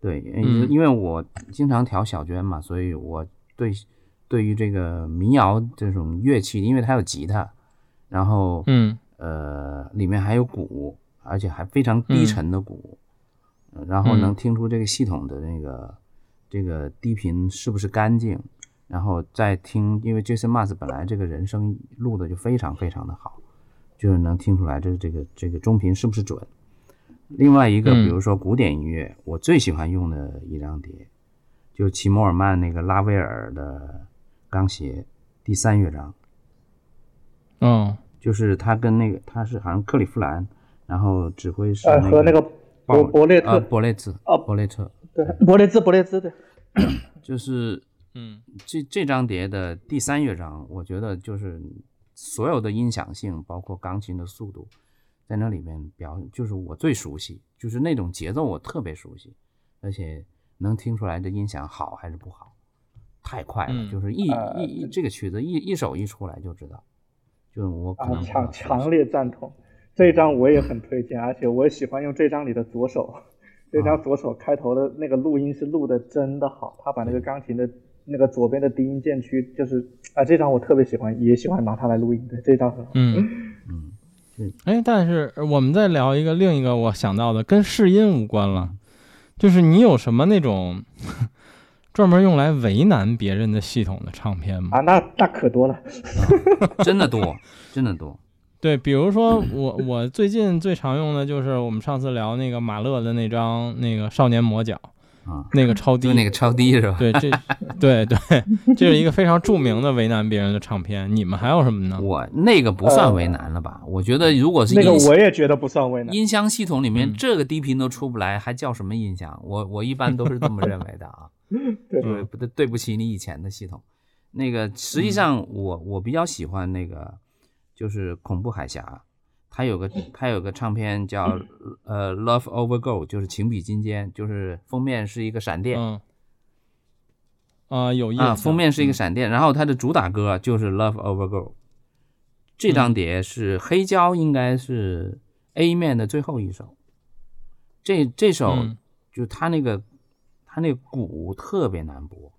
[SPEAKER 3] 对，因为我经常调小娟嘛，所以我对对于这个民谣这种乐器，因为它有吉他，然后
[SPEAKER 2] 嗯
[SPEAKER 3] 呃里面还有鼓，而且还非常低沉的鼓，然后能听出这个系统的那个。这个低频是不是干净？然后再听，因为 Jason Mars 本来这个人声录的就非常非常的好，就是能听出来这这个这个中频是不是准。另外一个，比如说古典音乐，我最喜欢用的一张碟，就齐默尔曼那个拉威尔的钢协第三乐章。
[SPEAKER 2] 嗯，
[SPEAKER 3] 就是他跟那个他是好像克利夫兰，然后指挥是那个
[SPEAKER 4] 和那个伯伯列特。
[SPEAKER 3] 伯列兹啊伯列特。
[SPEAKER 4] 对，伯列兹，伯列兹，对，
[SPEAKER 3] 就是，
[SPEAKER 2] 嗯，
[SPEAKER 3] 这这张碟的第三乐章，我觉得就是所有的音响性，包括钢琴的速度，在那里面表，就是我最熟悉，就是那种节奏我特别熟悉，而且能听出来这音响好还是不好，太快了，就是一一一这个曲子一一首一出来就知道，就我可能
[SPEAKER 4] 强强烈赞同，这一张我也很推荐，而且我也喜欢用这张里的左手。这张左手开头的那个录音是录的真的好，他把那个钢琴的那个左边的低音键区，就是啊，这张我特别喜欢，也喜欢拿它来录音。对，这张很好。
[SPEAKER 2] 嗯嗯，哎，但是我们再聊一个另一个我想到的，跟试音无关了，就是你有什么那种专门用来为难别人的系统的唱片吗？
[SPEAKER 4] 啊，那那可多了，
[SPEAKER 3] 真的多，真的多。
[SPEAKER 2] 对，比如说我我最近最常用的就是我们上次聊那个马勒的那张那个少年魔角
[SPEAKER 3] 啊，
[SPEAKER 2] 那个超低，
[SPEAKER 3] 那个超低是吧？
[SPEAKER 2] 对，这 对对，这是一个非常著名的为难别人的唱片。你们还有什么呢？
[SPEAKER 3] 我那个不算为难了吧？我觉得如果是
[SPEAKER 4] 那个，我也觉得不算为难。
[SPEAKER 3] 音箱系统里面这个低频都出不来，还叫什么音箱？我我一般都是这么认为的啊。
[SPEAKER 4] 对，
[SPEAKER 3] 不对，对不起你以前的系统。那个实际上我我比较喜欢那个。就是恐怖海峡，它有个它有个唱片叫呃 Love Over Gold，就是情比金坚，就是封面是一个闪电，
[SPEAKER 2] 嗯，啊有
[SPEAKER 3] 啊封面是一个闪电，然后它的主打歌就是 Love Over Gold，这张碟是黑胶，应该是 A 面的最后一首，这这首就他那个他那鼓特别难拨，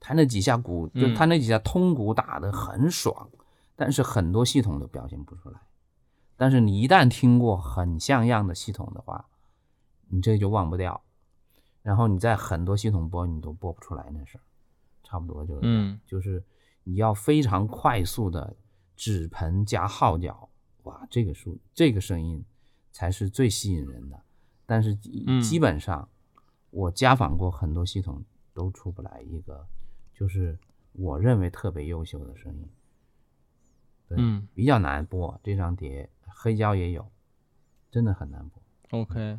[SPEAKER 3] 它那几下鼓就他那几下通鼓打的很爽。但是很多系统都表现不出来，但是你一旦听过很像样的系统的话，你这就忘不掉，然后你在很多系统播你都播不出来那事儿，差不多就是，
[SPEAKER 2] 嗯，
[SPEAKER 3] 就是你要非常快速的指盆加号角，哇，这个数这个声音才是最吸引人的，但是基本上我家访过很多系统都出不来一个，就是我认为特别优秀的声音。
[SPEAKER 2] 嗯，
[SPEAKER 3] 比较难播这张碟，黑胶也有，真的很难播。
[SPEAKER 2] OK，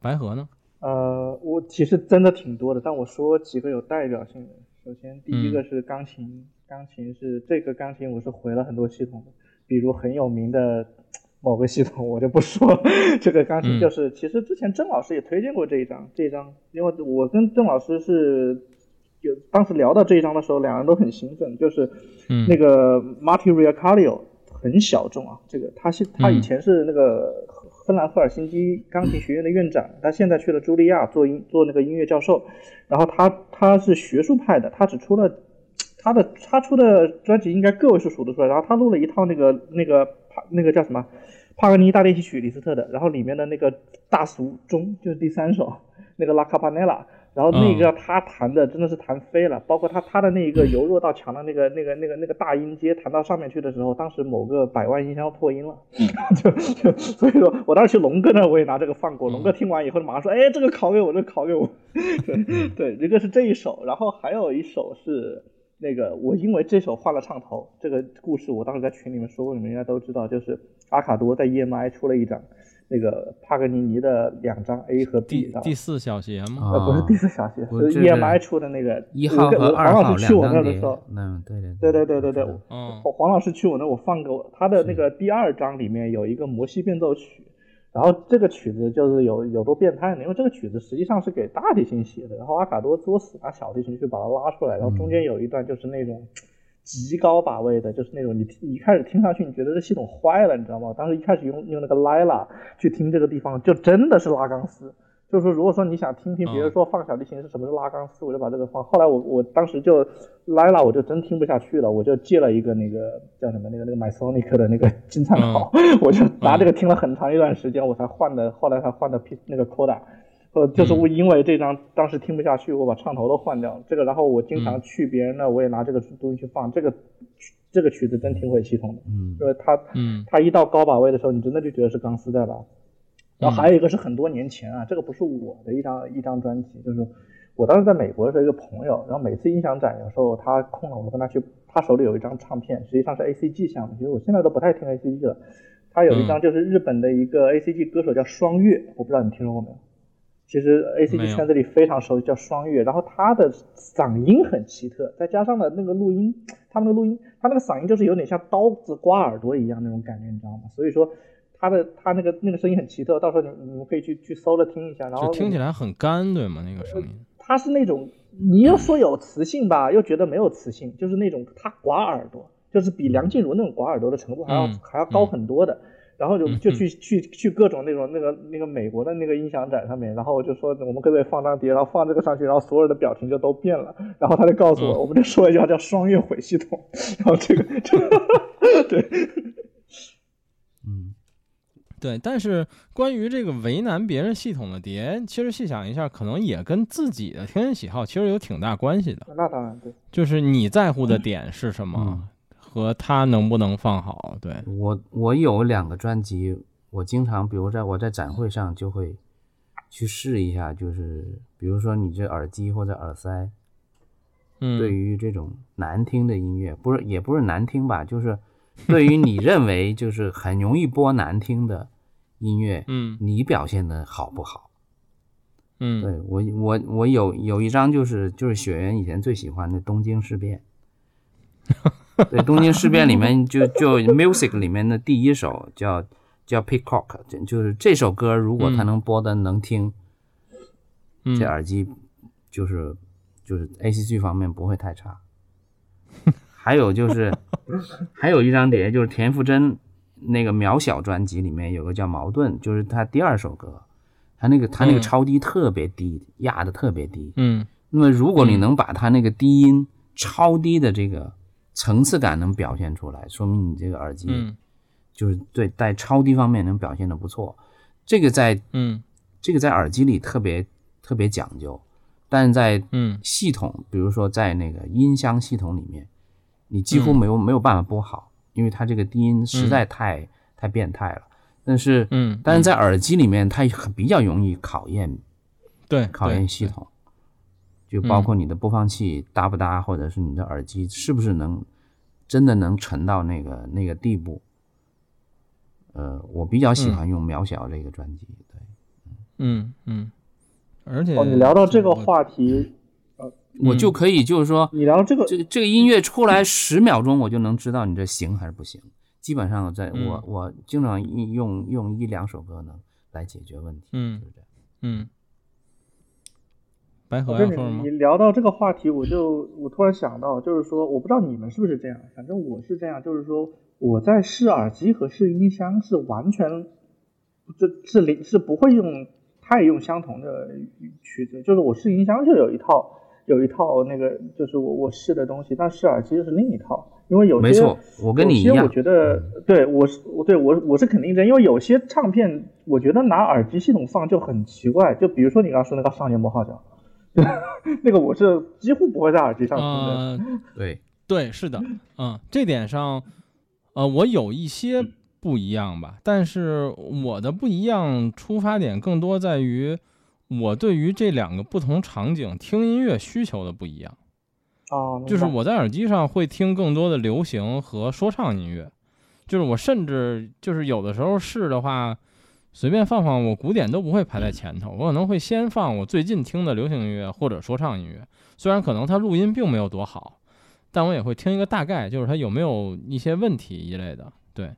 [SPEAKER 2] 白盒呢？
[SPEAKER 4] 呃，我其实真的挺多的，但我说几个有代表性的。首先，第一个是钢琴，钢琴是这个钢琴，我是回了很多系统的，比如很有名的某个系统，我就不说。这个钢琴就是，其实之前郑老师也推荐过这一张，这一张，因为我跟郑老师是。有当时聊到这一张的时候，两人都很兴奋。就是，那个 Marty Riacalio 很小众啊，这个他是他以前是那个芬兰赫尔辛基钢琴学院的院长，他现在去了茱莉亚做音做那个音乐教授。然后他他是学术派的，他只出了 他的他出的专辑应该个位数数得出来。然后他录了一套那个那个帕那个叫什么帕格尼大练习曲李斯特的，然后里面的那个大俗中就是第三首那个拉卡帕内拉。然后那个他弹的真的是弹飞了，包括他他的那一个由弱到强的那个那个那个那个大音阶弹到上面去的时候，当时某个百万音箱破音了，就就所以说我当时去龙哥那我也拿这个放过，龙哥听完以后马上说，哎，这个拷给我，这个拷给我，对，一个是这一首，然后还有一首是那个我因为这首换了唱头，这个故事我当时在群里面说过，你们应该都知道，就是阿卡多在 EMI 出了一张。那个帕格尼尼的两张 A 和
[SPEAKER 2] B 上第四小节吗？
[SPEAKER 4] 呃，不是第四小节，是 EMI 出的那个。
[SPEAKER 3] 一号和二
[SPEAKER 4] 号。黄老师去我那的时候，
[SPEAKER 3] 嗯，对
[SPEAKER 4] 对对对对对对。嗯，黄老师去我那，我放个他的那个第二章里面有一个摩西变奏曲，然后这个曲子就是有有多变态呢？因为这个曲子实际上是给大提琴写的，然后阿卡多作死把小提琴去把它拉出来，然后中间有一段就是那种。极高把位的，就是那种你你一开始听上去，你觉得这系统坏了，你知道吗？当时一开始用用那个 Lila 去听这个地方，就真的是拉钢丝。就是说，如果说你想听听别人说放小提琴是什么是拉钢丝，我就把这个放。后来我我当时就 Lila 我就真听不下去了，我就借了一个那个叫什么那个那个 MySonic 的那个 金参考，我就拿这个听了很长一段时间，我才换的，后来才换的 P 那个 Coda。呃，就是我因为这张当时听不下去，我把唱头都换掉了。这个，然后我经常去别人那，我也拿这个东西去放。这个这个曲子真挺毁系统的，嗯，因为它，嗯，它一到高把位的时候，你真的就觉得是钢丝在拉。然后还有一个是很多年前啊，这个不是我的一张一张专辑，就是我当时在美国的时候，一个朋友，然后每次音响展有时候他空了，我跟他去，他手里有一张唱片，实际上是 A C G 项目，其实我现在都不太听 A C G 了。他有一张就是日本的一个 A C G 歌手叫双月，我不知道你听说过没有。其实 A C G 圈子里非常熟悉，叫双月，然后他的嗓音很奇特，再加上了那个录音，他们的录音，他那个嗓音就是有点像刀子刮耳朵一样那种感觉，你知道吗？所以说他的他那个那个声音很奇特，到时候你你们可以去去搜了听一下，然后
[SPEAKER 2] 听起来很干，对吗？那个声音，
[SPEAKER 4] 他是那种你又说有磁性吧，又觉得没有磁性，就是那种他刮耳朵，就是比梁静茹那种刮耳朵的程度还要还要高很多的。然后就就去去去各种那种那个那个美国的那个音响展上面，然后我就说我们可不可以放张碟，然后放这个上去，然后所有人的表情就都变了。然后他就告诉我，我们就说一句话叫“双月毁系统”。然后这个这个 对，
[SPEAKER 3] 嗯，
[SPEAKER 2] 对。但是关于这个为难别人系统的碟，其实细想一下，可能也跟自己的听音喜好其实有挺大关系的。
[SPEAKER 4] 那当然对，
[SPEAKER 2] 就是你在乎的点是什么。和他能不能放好？对
[SPEAKER 3] 我，我有两个专辑，我经常，比如在我在展会上就会去试一下，就是比如说你这耳机或者耳塞，
[SPEAKER 2] 嗯，
[SPEAKER 3] 对于这种难听的音乐，不是也不是难听吧，就是对于你认为 就是很容易播难听的音乐，
[SPEAKER 2] 嗯，
[SPEAKER 3] 你表现的好不好？
[SPEAKER 2] 嗯，
[SPEAKER 3] 对我我我有有一张就是就是雪原以前最喜欢的《东京事变》。对，《东京事变》里面就就 music 里面的第一首叫叫 Peacock，就是这首歌，如果它能播的能听，这耳机就是就是 ACG 方面不会太差。还有就是 还有一张碟，就是田馥甄那个渺小专辑里面有个叫矛盾，就是他第二首歌，他那个他那个超低特别低，压的特别低。
[SPEAKER 2] 嗯，
[SPEAKER 3] 那么如果你能把他那个低音超低的这个。层次感能表现出来，说明你这个耳机，就是对在超低方面能表现的不错。这个在，
[SPEAKER 2] 嗯，
[SPEAKER 3] 这个在耳机里特别特别讲究，但是在，
[SPEAKER 2] 嗯，
[SPEAKER 3] 系统，比如说在那个音箱系统里面，你几乎没有没有办法播好，因为它这个低音实在太太变态了。但是，
[SPEAKER 2] 嗯，
[SPEAKER 3] 但是在耳机里面，它比较容易考验，
[SPEAKER 2] 对，
[SPEAKER 3] 考验系统。就包括你的播放器搭不搭，或者是你的耳机是不是能真的能沉到那个那个地步？呃，我比较喜欢用渺小这个专辑，对，
[SPEAKER 2] 嗯嗯，而且
[SPEAKER 4] 哦，你聊到这个话题，呃，
[SPEAKER 3] 我就可以就是说，
[SPEAKER 4] 你聊这个
[SPEAKER 3] 这个这个音乐出来十秒钟，我就能知道你这行还是不行。基本上在我我经常用用一两首歌能来解决问题，
[SPEAKER 2] 嗯，
[SPEAKER 3] 是这样，
[SPEAKER 2] 嗯。白
[SPEAKER 4] 和你你聊到这个话题，我就我突然想到，就是说，我不知道你们是不是这样，反正我是这样，就是说我在试耳机和试音箱是完全，这是零是不会用太用相同的曲子，就是我试音箱就有一套有一套那个就是我我试的东西，但试耳机又是另一套。因为有些
[SPEAKER 3] 没错，我跟你一样。
[SPEAKER 4] 我觉得，对我是，我对我我是肯定的，因为有些唱片，我觉得拿耳机系统放就很奇怪。就比如说你刚刚说那个《少年魔号角》，那个我是几乎不会在耳机上听的。
[SPEAKER 3] 对
[SPEAKER 2] 对，是的，嗯，这点上，呃，我有一些不一样吧，但是我的不一样出发点更多在于我对于这两个不同场景听音乐需求的不一样。
[SPEAKER 4] 哦，
[SPEAKER 2] 就是我在耳机上会听更多的流行和说唱音乐，就是我甚至就是有的时候试的话，随便放放我古典都不会排在前头，我可能会先放我最近听的流行音乐或者说唱音乐，虽然可能它录音并没有多好，但我也会听一个大概，就是它有没有一些问题一类的，对，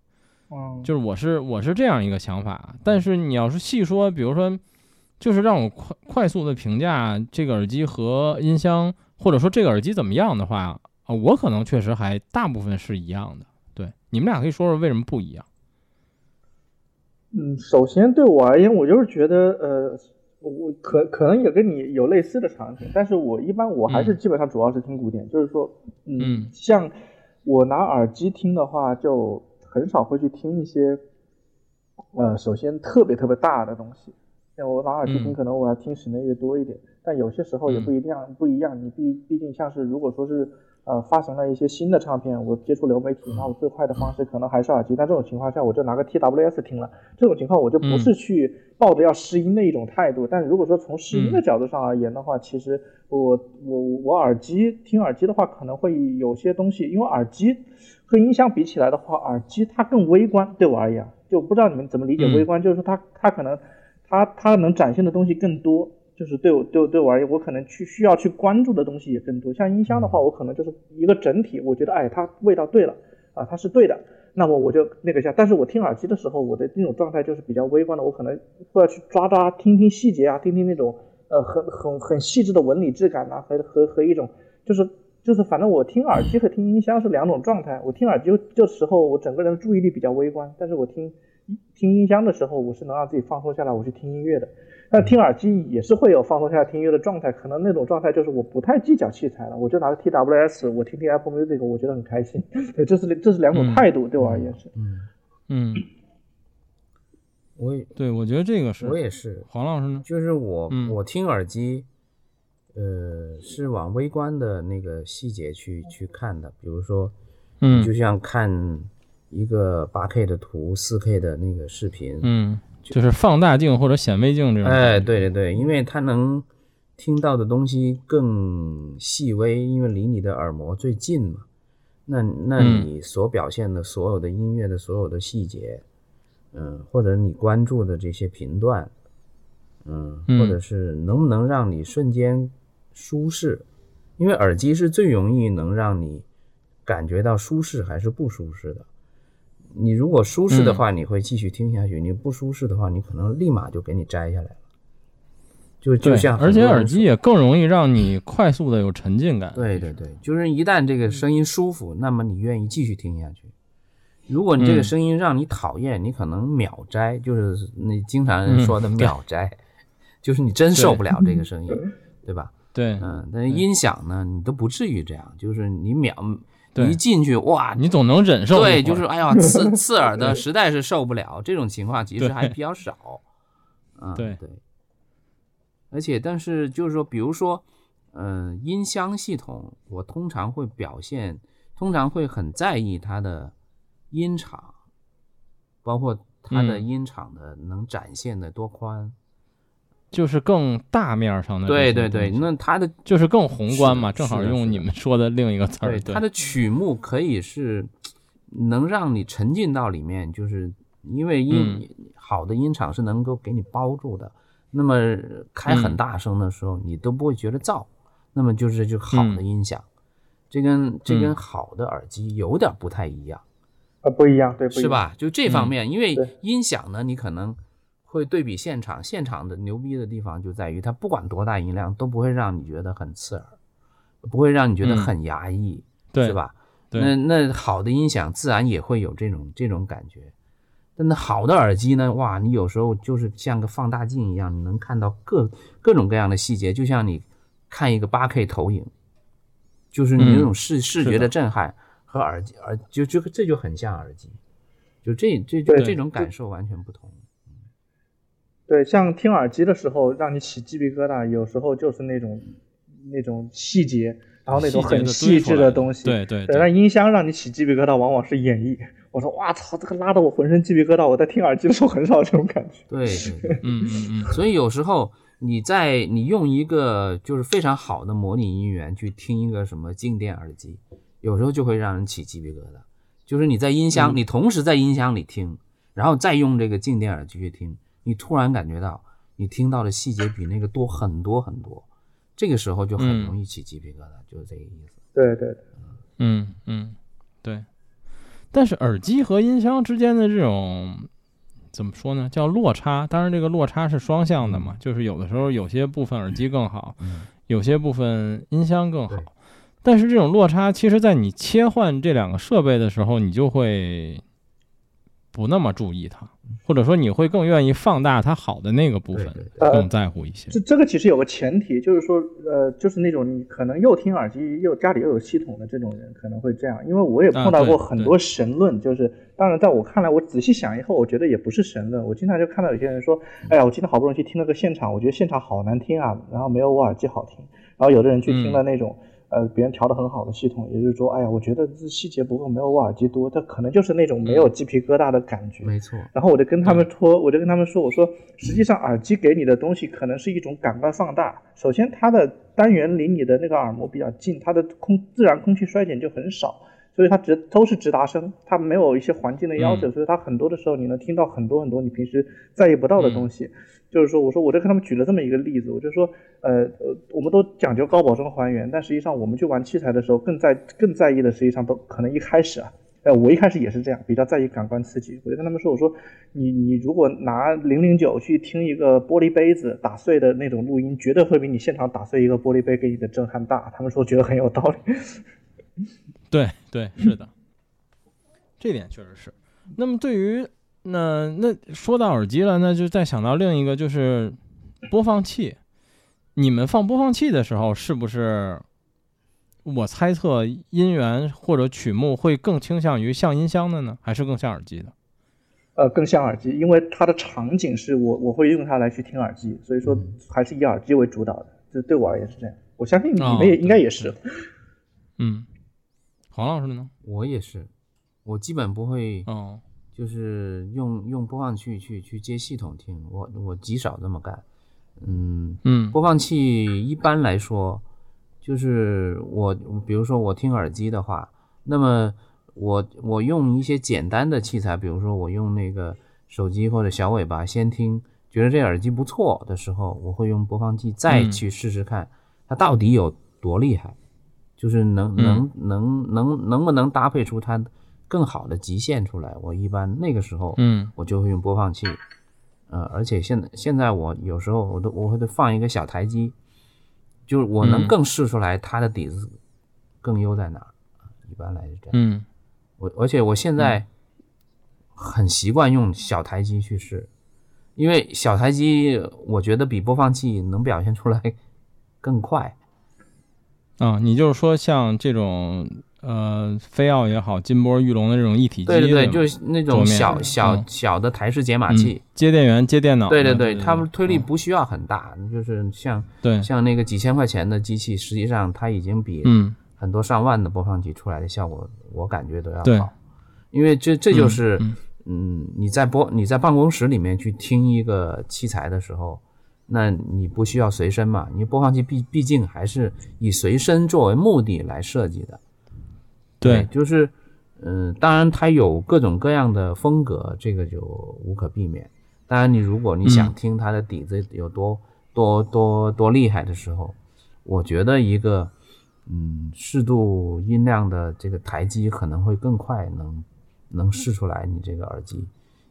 [SPEAKER 4] 嗯，
[SPEAKER 2] 就是我是我是这样一个想法，但是你要是细说，比如说，就是让我快快速的评价这个耳机和音箱。或者说这个耳机怎么样的话啊，我可能确实还大部分是一样的。对，你们俩可以说说为什么不一样？
[SPEAKER 4] 嗯，首先对我而言，我就是觉得，呃，我可可能也跟你有类似的场景，但是我一般我还是基本上主要是听古典，就是说，嗯，像我拿耳机听的话，就很少会去听一些，呃，首先特别特别大的东西。像我拿耳机听，可能我要听室内乐多一点。但有些时候也不一定不一样，你毕毕竟像是如果说是呃发行了一些新的唱片，我接触流媒体，那我最快的方式可能还是耳机。但这种情况下，我就拿个 TWS 听了。这种情况我就不是去抱着要试音的一种态度。但如果说从试音的角度上而言的话，其实我我我耳机听耳机的话，可能会有些东西，因为耳机和音箱比起来的话，耳机它更微观。对我而言，就不知道你们怎么理解微观，就是说它它可能它它能展现的东西更多。就是对我对对我而言，我可能去需要去关注的东西也更多。像音箱的话，我可能就是一个整体，我觉得哎，它味道对了啊，它是对的，那么我就那个下。但是我听耳机的时候，我的那种状态就是比较微观的，我可能会要去抓抓听听细节啊，听听那种呃很很很细致的纹理质感呐，和和和一种就是就是反正我听耳机和听音箱是两种状态。我听耳机这时候我整个人的注意力比较微观，但是我听听音箱的时候，我是能让自己放松下来，我去听音乐的。但听耳机也是会有放松下听音乐的状态，可能那种状态就是我不太计较器材了，我就拿个 TWS，我听听 Apple Music，我觉得很开心。对，这是这是两种态度，对我而言是。
[SPEAKER 3] 嗯
[SPEAKER 2] 嗯，
[SPEAKER 3] 我也
[SPEAKER 2] 对，我觉得这个是。
[SPEAKER 3] 我也是。
[SPEAKER 2] 黄老师呢？
[SPEAKER 3] 就是我我听耳机，呃，是往微观的那个细节去去看的，比如说，
[SPEAKER 2] 嗯，
[SPEAKER 3] 就像看一个八 K 的图、四 K 的那个视频，
[SPEAKER 2] 嗯。就是放大镜或者显微镜这种。
[SPEAKER 3] 哎，对对对，因为它能听到的东西更细微，因为离你的耳膜最近嘛。那那你所表现的所有的音乐的所有的细节，嗯，或者你关注的这些频段，嗯，或者是能不能让你瞬间舒适？因为耳机是最容易能让你感觉到舒适还是不舒适的。你如果舒适的话，你会继续听下去；你不舒适的话，你可能立马就给你摘下来了。就就像，
[SPEAKER 2] 而且耳机也更容易让你快速的有沉浸感。
[SPEAKER 3] 对对对，就是一旦这个声音舒服，那么你愿意继续听下去。如果你这个声音让你讨厌，你可能秒摘，就是那经常说的秒摘，就是你真受不了这个声音，对吧？
[SPEAKER 2] 对，
[SPEAKER 3] 嗯，但音响呢，你都不至于这样，就是你秒。一进去哇，
[SPEAKER 2] 你总能忍受。
[SPEAKER 3] 对，就是哎呀，刺刺耳的，实在是受不了。这种情况其实还比较少。嗯，
[SPEAKER 2] 对
[SPEAKER 3] 对。而且，但是就是说，比如说，嗯，音箱系统，我通常会表现，通常会很在意它的音场，包括它的音场的能展现的多宽。
[SPEAKER 2] 就是更大面上的，
[SPEAKER 3] 对对对，那它的
[SPEAKER 2] 就是更宏观嘛，正好用你们说的另一个词儿。
[SPEAKER 3] 对，它的曲目可以是能让你沉浸到里面，就是因为音好的音场是能够给你包住的。那么开很大声的时候，你都不会觉得噪。那么就是就好的音响，这跟这跟好的耳机有点不太一样
[SPEAKER 4] 啊，不一样，对，
[SPEAKER 3] 是吧？就这方面，因为音响呢，你可能。会对比现场，现场的牛逼的地方就在于它不管多大音量都不会让你觉得很刺耳，不会让你觉得很压抑，是吧？那那好的音响自然也会有这种这种感觉。但那好的耳机呢？哇，你有时候就是像个放大镜一样，你能看到各各种各样的细节，就像你看一个八 K 投影，就是你那种视、视觉
[SPEAKER 2] 的
[SPEAKER 3] 的震撼和耳机耳就就这就很像耳机，就这这就
[SPEAKER 4] 对
[SPEAKER 3] 这种感受完全不同。
[SPEAKER 4] 对，像听耳机的时候让你起鸡皮疙瘩，有时候就是那种那种细节，然后那种很细致
[SPEAKER 2] 的
[SPEAKER 4] 东西。
[SPEAKER 2] 对对
[SPEAKER 4] 对，那音箱让你起鸡皮疙瘩，往往是演绎。我说哇操，这个拉得我浑身鸡皮疙瘩。我在听耳机的时候很少这种感觉。
[SPEAKER 3] 对
[SPEAKER 2] 嗯嗯嗯，
[SPEAKER 3] 所以有时候你在你用一个就是非常好的模拟音源去听一个什么静电耳机，有时候就会让人起鸡皮疙瘩。就是你在音箱，
[SPEAKER 4] 嗯
[SPEAKER 3] 你同时在音箱里听，然后再用这个静电耳机去听，你突然感觉到你听到的细节比那个多很多很多，这个时候就很
[SPEAKER 2] 嗯
[SPEAKER 3] 容易起鸡皮疙瘩，就是这个意思。
[SPEAKER 4] 对对对，
[SPEAKER 2] 嗯嗯，对。但是耳机和音箱之间的这种怎么说呢？叫落差。当然，这个落差是双向的嘛，就是有的时候有些部分耳机更好，
[SPEAKER 3] 嗯，
[SPEAKER 2] 有些部分音箱更好。但是这种落差，其实在你切换这两个设备的时候，你就会不那么注意它，或者说你会更愿意放大它好的那个部分更在乎一些。
[SPEAKER 4] 这这个其实有个前提，就是说，呃，就是那种你可能又听耳机又家里又有系统的这种人可能会这样，因为我也碰到过很多神论，就是当然在我看来，我仔细想以后，我觉得也不是神论。我经常就看到有些人说，哎呀，我今天好不容易去听了个现场，我觉得现场好难听啊，然后没有我耳机好听。然后有的人去听了那种。呃，别人调的很好的系统，也就是说，哎呀，我觉得这细节不够，没有我耳机多，它可能就是那种没有鸡皮疙瘩的感觉。
[SPEAKER 3] 没错，
[SPEAKER 4] 然后我就跟他们说，我就跟他们说，我说实际上耳机给你的东西可能是一种感官放大。首先，它的单元离你的那个耳膜比较近，它的空自然空气衰减就很少，所以它直都是直达声，它没有一些环境的要求，
[SPEAKER 2] 嗯
[SPEAKER 4] 所以它很多的时候你能听到很多很多你平时在意不到的东西。就是说，我说我就跟他们举了这么一个例子，我就说，呃呃，我们都讲究高保真还原，但实际上我们去玩器材的时候，更在更在意的，实际上都可能一开始啊，呃，我一开始也是这样，比较在意感官刺激。我就跟他们说，我说你你如果拿零零九去听一个玻璃杯子打碎的那种录音，绝对会比你现场打碎一个玻璃杯给你的震撼大。他们说觉得很有道理。
[SPEAKER 2] 对对，是的，这点确实是。那么对于那那说到耳机了，那就再想到另一个就是播放器。你们放播放器的时候，是不是？我猜测音源或者曲目会更倾向于像音箱的呢，还是更像耳机的？
[SPEAKER 4] 呃，更像耳机，因为它的场景是我我会用它来去听耳机，所以说还是以耳机为主导的。这对我而言是这样，我相信你们也
[SPEAKER 2] 哦
[SPEAKER 4] 应该也是。
[SPEAKER 2] 嗯，黄老师呢？
[SPEAKER 3] 我也是，我基本不会
[SPEAKER 2] 哦，
[SPEAKER 3] 就是用用播放器去去接系统听，我我极少这么干。嗯，
[SPEAKER 2] 嗯
[SPEAKER 3] 播放器一般来说，就是我比如说我听耳机的话，那么我我用一些简单的器材，比如说我用那个手机或者小尾巴先听，觉得这耳机不错的时候，我会用播放器再
[SPEAKER 2] 嗯
[SPEAKER 3] 去试试看它到底有多厉害，就是能能能能能不能搭配出它更好的极限出来。我一般那个时候，
[SPEAKER 2] 嗯
[SPEAKER 3] 我就会用播放器。呃，而且现在现在我有时候我都我会放一个小台机，就是我能
[SPEAKER 2] 嗯
[SPEAKER 3] 更试出来它的底子更优在哪儿。一般来是这样。
[SPEAKER 2] 嗯
[SPEAKER 3] 我而且我现在很习惯用小台机去试，因为小台机我觉得比播放器能表现出来更快。
[SPEAKER 2] 啊，你就是说像这种呃飞奥也好，金波、玉龙的这种一体机，
[SPEAKER 3] 对对对，就是那种小小
[SPEAKER 2] 嗯
[SPEAKER 3] 小的台式解码
[SPEAKER 2] 嗯
[SPEAKER 3] 器。
[SPEAKER 2] 接电源、接电脑。
[SPEAKER 3] 对对
[SPEAKER 2] 对
[SPEAKER 3] 对，他们推力
[SPEAKER 2] 嗯
[SPEAKER 3] 不需要很大，就是像
[SPEAKER 2] 对，
[SPEAKER 3] 像那个几千块钱的机器，实际上它已经比
[SPEAKER 2] 嗯
[SPEAKER 3] 很多上万的播放器出来的效果，我感觉都要好。因为这这就是，
[SPEAKER 2] 嗯
[SPEAKER 3] 嗯，你在播你在办公室里面去听一个器材的时候，那你不需要随身嘛？你播放器毕毕竟还是以随身作为目的来设计的。
[SPEAKER 2] 对，
[SPEAKER 3] 就是，嗯，当然它有各种各样的风格，这个就无可避免。当然，你如果你想
[SPEAKER 2] 嗯
[SPEAKER 3] 听它的底子有多、多多多厉害的时候，我觉得一个嗯适度音量的这个台机可能会更快能能试出来你这个耳机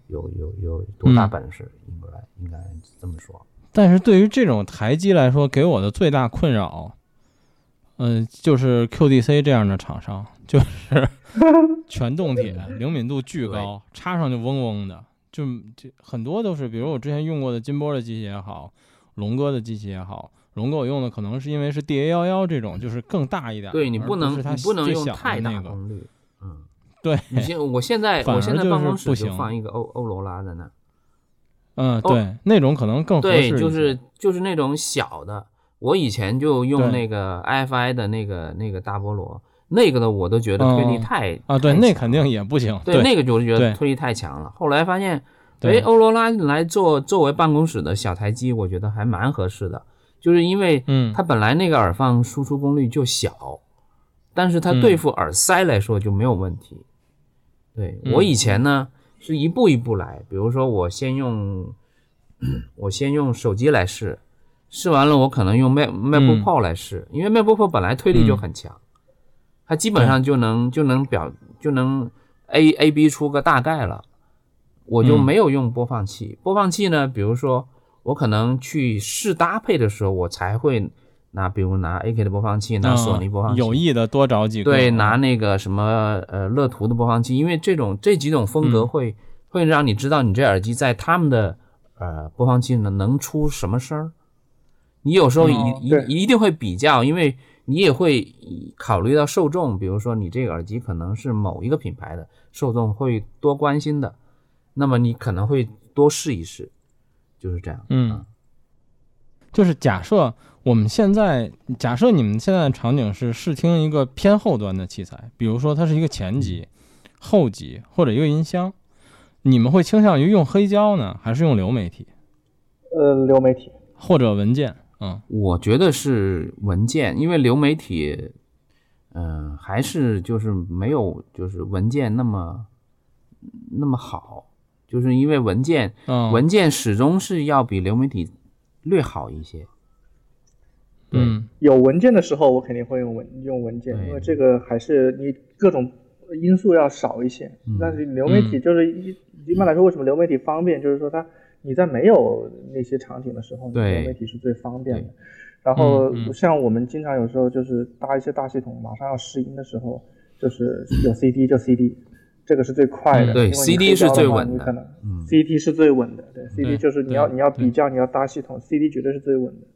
[SPEAKER 3] 有有有多大
[SPEAKER 2] 嗯
[SPEAKER 3] 本事，应该应该这么说。
[SPEAKER 2] 但是对于这种台机来说，给我的最大困扰，嗯、就是 QDC 这样的厂商，就是 全动铁，灵敏度巨高，插上就嗡嗡的，就就很多都是，比如我之前用过的金波的机器也好，龙哥的机器也好龙哥我用的可能是因为是 DA 幺幺这种，就是更大一点，
[SPEAKER 3] 对你
[SPEAKER 2] 不
[SPEAKER 3] 能你不能用太大
[SPEAKER 2] 那个，
[SPEAKER 3] 功率，嗯，
[SPEAKER 2] 对，
[SPEAKER 3] 你现我现在我现在办公室就放一个欧欧罗拉在那儿，
[SPEAKER 2] 嗯，
[SPEAKER 3] 哦
[SPEAKER 2] 对，那种可能更合适
[SPEAKER 3] 对，就是就是那种小的，我以前就用那个 IFI 的那个那个大菠萝，那个的我都觉得推力
[SPEAKER 2] 嗯。
[SPEAKER 3] 太
[SPEAKER 2] 啊，对，那肯定也不行，
[SPEAKER 3] 对那个就是觉得推力太强了。后来发现，
[SPEAKER 2] 对
[SPEAKER 3] 哎，欧罗拉来做作为办公室的小台机，我觉得还蛮合适的，就是因为
[SPEAKER 2] 嗯。
[SPEAKER 3] 它本来那个耳放输出功率就小，但是它
[SPEAKER 2] 嗯。
[SPEAKER 3] 对付耳塞来说就没有问题。对
[SPEAKER 2] 嗯
[SPEAKER 3] 我以前呢是一步一步来，比如说我先用 我先用手机来试，试完了我可能用 Mac MacBook
[SPEAKER 2] 嗯
[SPEAKER 3] Pro 来试，因为 MacBook Pro 本来推力就很强，它基本上就能就能表就能 A A B 出个大概了，我就
[SPEAKER 2] 嗯
[SPEAKER 3] 没有用播放器。播放器呢，比如说我可能去试搭配的时候，我才会拿，比如拿 AK 的播放器，拿索尼播放器，
[SPEAKER 2] 嗯有意的多找几个，
[SPEAKER 3] 对，拿那个什么呃乐图的播放器，因为这种这几种风格
[SPEAKER 2] 嗯
[SPEAKER 3] 会、会让你知道你这耳机在他们的呃播放器呢能出什么声儿。你有时候一、一
[SPEAKER 4] 对
[SPEAKER 3] 一定会比较，因为你也会考虑到受众，比如说你这个耳机可能是某一个品牌的受众会多关心的，那么你可能会多试一试，就是这样。
[SPEAKER 2] 嗯，就是假设我们现在假设你们现在的场景是试听一个偏后端的器材，比如说它是一个前级、后级或者一个音箱，你们会倾向于用黑胶呢，还是用流媒体
[SPEAKER 4] 呃，流媒体。
[SPEAKER 2] 或者文件？嗯。
[SPEAKER 3] 我觉得是文件，因为流媒体，嗯、还是就是没有就是文件那么那么好，就是因为文件、
[SPEAKER 2] 嗯，
[SPEAKER 3] 文件始终是要比流媒体略好一些。
[SPEAKER 2] 嗯。
[SPEAKER 4] 有文件的时候，我肯定会用文用文件，因为这个还是你各种因素要少一些。
[SPEAKER 3] 嗯。
[SPEAKER 4] 但是流媒体就是一一般来说，为什么流媒体方便？就是说它你在没有那些场景的时候，
[SPEAKER 3] 对
[SPEAKER 4] 流媒体是最方便的。然后像我们经常有时候就是搭一些大系统，马上要试音的时候，就是有 CD 就 CD，这个是最快的。
[SPEAKER 2] 嗯
[SPEAKER 3] 对 CD 是最稳的
[SPEAKER 4] 你可能
[SPEAKER 3] 嗯
[SPEAKER 4] CD 是最稳的，对
[SPEAKER 2] 对
[SPEAKER 4] CD 就是你要你要比较，你要搭系统，CD 绝对是最稳的。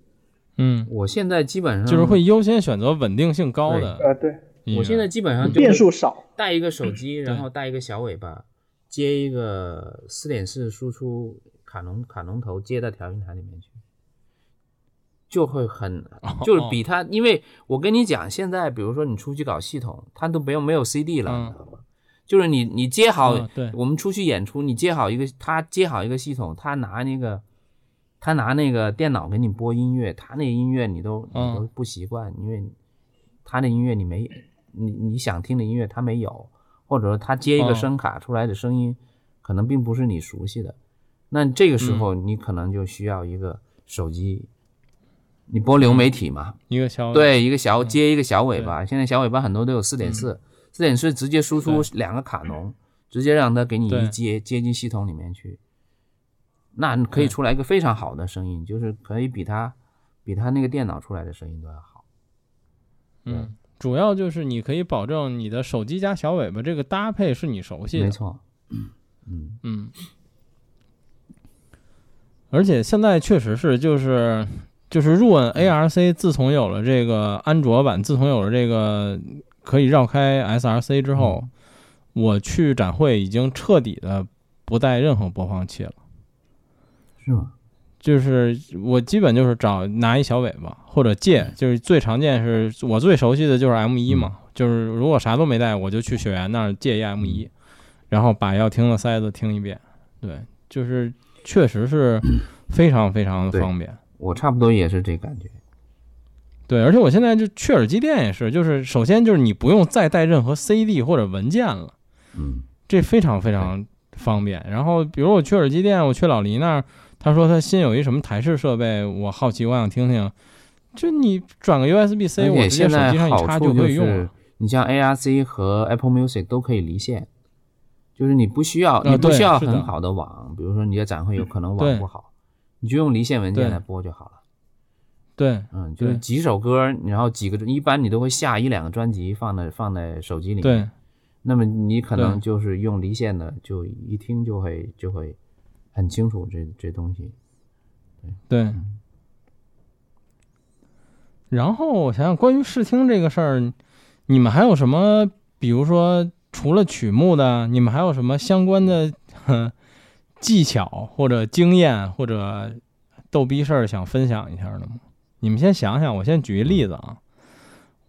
[SPEAKER 2] 嗯，
[SPEAKER 3] 我现在基本上
[SPEAKER 2] 就是会，优先选择稳定性高的
[SPEAKER 4] 呃，对，
[SPEAKER 3] 我现在基本上就
[SPEAKER 4] 变数少。
[SPEAKER 3] 带一个手机，然后带一个小尾巴，接一个四点四输出卡农卡农头接到调音台里面去，就会很就是比它，因为我跟你讲，现在比如说你出去搞系统，它都没有没有 CD 了，
[SPEAKER 2] 嗯
[SPEAKER 3] 你知道吗？就是你你接好，
[SPEAKER 2] 嗯对
[SPEAKER 3] 我们出去演出，你接好一个，他接好一个系统，他拿那个。他拿那个电脑给你播音乐，他那音乐你都你
[SPEAKER 2] 嗯
[SPEAKER 3] 都不习惯，因为他的音乐你没你你想听的音乐他没有，或者说他接一个
[SPEAKER 2] 哦
[SPEAKER 3] 声卡出来的声音，可能并不是你熟悉的。那这个时候你可能就需要一个手机，你播流媒体嘛，
[SPEAKER 2] 一个小
[SPEAKER 3] 对，一个小接一个小尾巴，现在小尾巴很多都有四点四，四点四直接输出两个卡农，直接让它给你一接接进系统里面去，那可以出来一个非常好的声音，就是可以比它比它那个电脑出来的声音都要好。
[SPEAKER 2] 嗯，主要就是你可以保证你的手机加小尾巴这个搭配是你熟悉的，
[SPEAKER 3] 没错，嗯
[SPEAKER 2] 嗯，嗯，而且现在确实是就是就是入 n A R C，自从有了这个安卓版，自从有了这个可以绕开 SRC 之后，我去展会已经彻底的不带任何播放器了。
[SPEAKER 3] 是吗？
[SPEAKER 2] 就是我基本就是找拿一小尾巴或者借，就是最常见是我最熟悉的就是 M 一嘛，就是如果啥都没带，我就去雪原那儿借一 M 一，然后把要听的塞子听一遍。对，就是确实是非常非常的方便。
[SPEAKER 3] 我差不多也是这感觉。
[SPEAKER 2] 对，而且我现在就去耳机店也是，就是首先就是你不用再带任何 CD 或者文件了，
[SPEAKER 3] 嗯，
[SPEAKER 2] 这非常非常方便。然后比如我去耳机店，我去老黎那儿，他说他新有一什么台式设备，我好奇，我想听听。就你转个 USB C，我直接手机上一插
[SPEAKER 3] 处是
[SPEAKER 2] 可以用了。，
[SPEAKER 3] 你像 ARC 和 Apple Music 都可以离线，就是你不需要，你不需要很好的网，比如说你的展会有可能网不好，你就用离线文件来播就好了。
[SPEAKER 2] 对
[SPEAKER 3] 嗯，就是几首歌，然后几个，一般你都会下一两个专辑放在放在手机里面。
[SPEAKER 2] 对，
[SPEAKER 3] 那么你可能就是用离线的，就一听就会就会很清楚这这东西。
[SPEAKER 2] 对。然后我想想，关于试听这个事儿，你们还有什么？比如说，除了曲目的，你们还有什么相关的 技巧或者经验或者逗逼事儿想分享一下的吗？你们先想想，我先举一例子啊。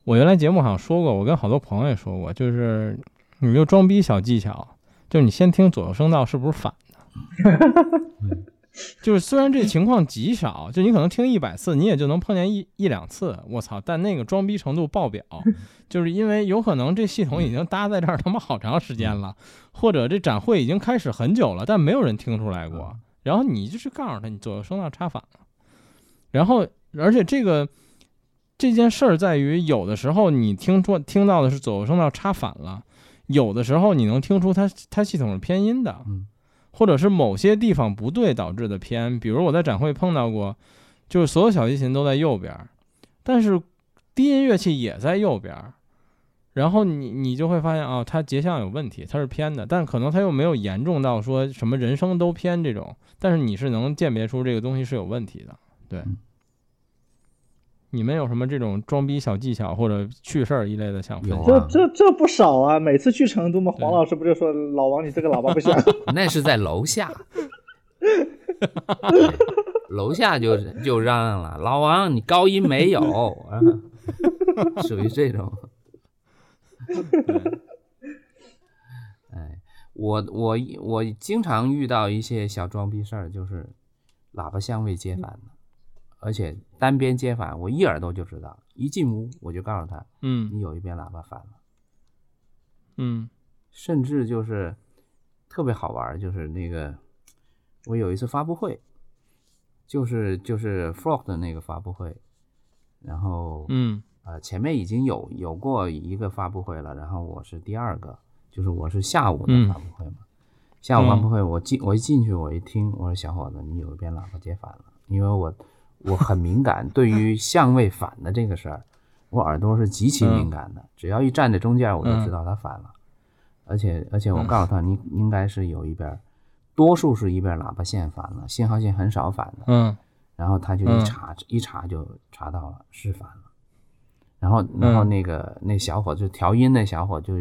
[SPEAKER 2] 我原来节目好像说过，我跟好多朋友也说过，就是你就装逼小技巧，就是你先听左右声道是不是反的。就是虽然这情况极少，就你可能听一百次，你也就能碰见一一两次，我操！但那个装逼程度爆表，就是因为有可能这系统已经搭在这儿他妈好长时间了，或者这展会已经开始很久了，但没有人听出来过。然后你就是告诉他，你左右声道插反了。然后，而且这个这件事儿在于，有的时候你听说听到的是左右声道插反了，有的时候你能听出它它系统是偏音的。或者是某些地方不对导致的偏，比如我在展会碰到过，就是所有小提琴都在右边，但是低音乐器也在右边，然后你你就会发现啊，它结像有问题，它是偏的，但可能它又没有严重到说什么人声都偏这种，但是你是能鉴别出这个东西是有问题的，对。你们有什么这种装逼小技巧或者趣事儿一类的想分享？
[SPEAKER 4] 这这这不少啊！每次去成都嘛，黄老师不就说老王你这个喇叭不响？
[SPEAKER 3] 那是在楼下，楼下就就嚷嚷了，老王你高音没有啊？属于这种。哎，我我我经常遇到一些小装逼事儿，就是喇叭相位接反的。而且单边接反，我一耳朵就知道。一进屋我就告诉他，
[SPEAKER 2] 嗯，
[SPEAKER 3] 你有一边喇叭反了。
[SPEAKER 2] 嗯，
[SPEAKER 3] 甚至就是特别好玩，就是那个我有一次发布会，就是就是 Frog 的那个发布会，然后
[SPEAKER 2] 嗯
[SPEAKER 3] 呃前面已经有有过一个发布会了，然后我是第二个，就是我是下午的发布会嘛。下午发布会我进我一进去我一听，我说小伙子你有一边喇叭接反了，因为我。我很敏感，对于相位反的这个事儿，我耳朵是极其敏感的。只要一站在中间，我就知道它反了。而且，而且我告诉他，你应该是有一边，多数是一边喇叭线反了，信号线很少反的。
[SPEAKER 2] 嗯。
[SPEAKER 3] 然后他就一查，一查就查到了是反了。然后，然后那个那小伙就调音那小伙就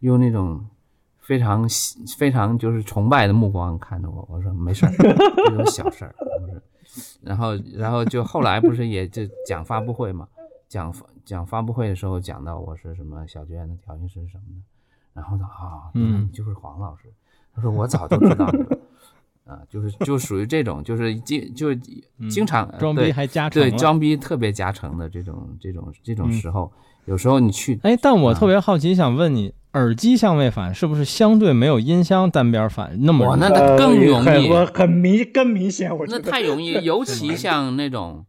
[SPEAKER 3] 用那种非常非常就是崇拜的目光看着我，我说没事儿，这种小事儿。然后，然后就后来不是也就讲发布会嘛，讲讲发布会的时候讲到我是什么小学院的调音师什么的，然后他啊，嗯，就是黄老师，他说我早就知道你了，啊，就是就属于这种，就是经就经常
[SPEAKER 2] 装逼还加成，
[SPEAKER 3] 对，装逼特别加成的这种这种这种时候，有时候你去，
[SPEAKER 2] 哎，但我特别好奇，想问你。耳机相位反是不是相对没有音箱单边反那么？
[SPEAKER 3] 哇，那它更容易，
[SPEAKER 4] 很明更明显。我
[SPEAKER 3] 那太容易，尤其像那种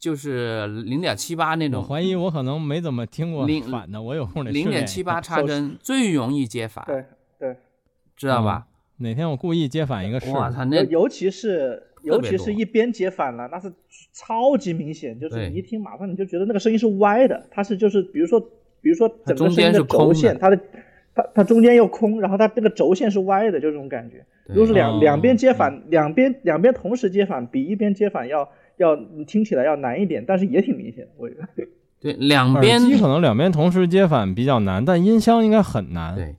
[SPEAKER 3] 就是零点七八那种。
[SPEAKER 2] 我怀疑我可能没怎么听过反的，我有空得
[SPEAKER 3] 零点七八插针最容易接反。
[SPEAKER 4] 对对，
[SPEAKER 3] 知道吧？
[SPEAKER 2] 哪天我故意接反一个试。
[SPEAKER 3] 哇，他那
[SPEAKER 4] 尤其是尤其是一边接反了，那是超级明显，就是你一听马上你就觉得那个声音是歪的，它是就是比如说。比如说，整个声音的轴线，它的它它中间又空，然后它这个轴线是歪的，就这种感觉。如果是两两边接反，两边两边同时接反，比一边接反要要听起来要难一点，但是也挺明显的，我觉得。
[SPEAKER 3] 对，两边
[SPEAKER 2] 耳机可能两边同时接反比较难，但音箱应该很难。
[SPEAKER 3] 对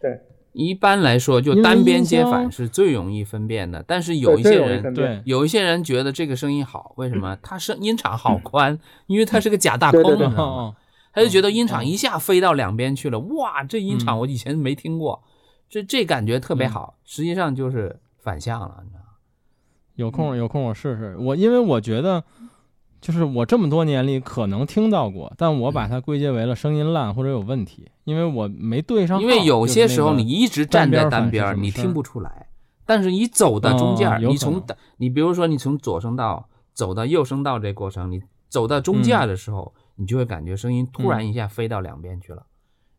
[SPEAKER 4] 对，
[SPEAKER 3] 一般来说就单边接反是最容易分辨的，但是有一些人
[SPEAKER 2] 对
[SPEAKER 3] 有一些人觉得这个声音好，为什么？它声音场好宽，因为它是个假大空，你知道吗？他就觉得音场一下飞到两边去了，哇，这音场我以前没听过，这这感觉特别好。实际上就是反向了，你知道吗？
[SPEAKER 2] 有空有空我试试。我因为我觉得，就是我这么多年里可能听到过，但我把它归结为了声音烂或者有问题，因为我没对上。
[SPEAKER 3] 因为有些时候你一直站在
[SPEAKER 2] 单
[SPEAKER 3] 边，你听不出来。但是你走到中间，你从你比如说你从左声道走到右声道这过程，你走到中间的时候。你就会感觉声音突然一下飞到两边去了，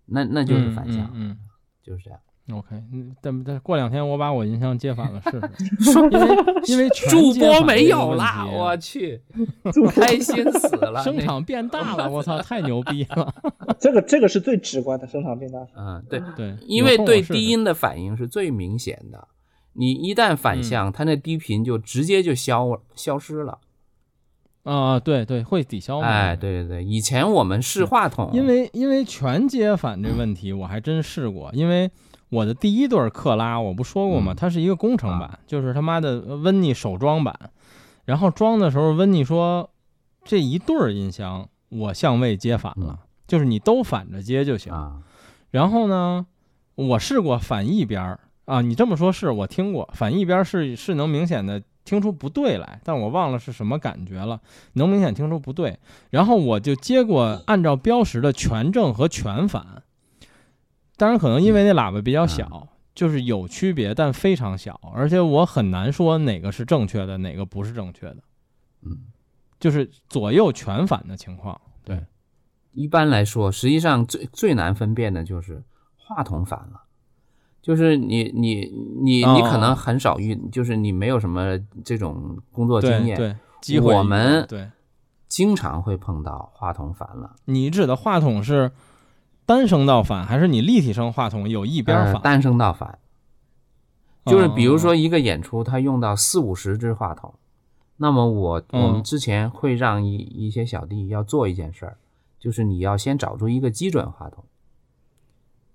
[SPEAKER 3] 那那就是反向，
[SPEAKER 2] 嗯，
[SPEAKER 3] 就是这样。
[SPEAKER 2] OK，嗯，等等，过两天我把我音箱接反了试试，因为因为
[SPEAKER 3] 主播没有啦，我去，开心死了，
[SPEAKER 2] 声场变大了，我操，太牛逼了。
[SPEAKER 4] 这个这个是最直观的声场变大，
[SPEAKER 3] 嗯，对
[SPEAKER 2] 对，
[SPEAKER 3] 因为对低音的反应是最明显的，你一旦反向，它那低频就直接就消消失了。
[SPEAKER 2] 啊，对对，会抵消嘛。
[SPEAKER 3] 哎，对对对，以前我们试话筒，
[SPEAKER 2] 因为因为全接反这问题，我还真试过。因为我的第一对克拉，我不说过吗？
[SPEAKER 3] 嗯
[SPEAKER 2] 它是一个工程版，就是他妈的温妮首装版。然后装的时候，温妮说这一对儿音箱我相位接反了，就是你都反着接就行。
[SPEAKER 3] 啊，
[SPEAKER 2] 然后呢，我试过反一边儿啊，你这么说是我听过，反一边儿是是能明显的听出不对来，但我忘了是什么感觉了，能明显听出不对。然后我就接过按照标识的全正和全反，当然可能因为那喇叭比较小，就是有区别，但非常小，而且我很难说哪个是正确的，哪个不是正确的，
[SPEAKER 3] 嗯，
[SPEAKER 2] 就是左右全反的情况。对，
[SPEAKER 3] 一般来说，实际上最最难分辨的就是话筒反了，就是你你你
[SPEAKER 2] 哦
[SPEAKER 3] 你可能很少遇，就是你没有什么这种工作经验，
[SPEAKER 2] 对对，机会
[SPEAKER 3] 我们
[SPEAKER 2] 对。
[SPEAKER 3] 经常会碰到话筒反了，
[SPEAKER 2] 你指的话筒是单声道反，还是你立体声话筒有一边反？
[SPEAKER 3] 呃单声道反，就是比如
[SPEAKER 2] 哦。
[SPEAKER 3] 说一个演出，他用到四五十支话筒，那么我
[SPEAKER 2] 嗯
[SPEAKER 3] 我们之前会让一一些小弟要做一件事儿，就是你要先找出一个基准话筒，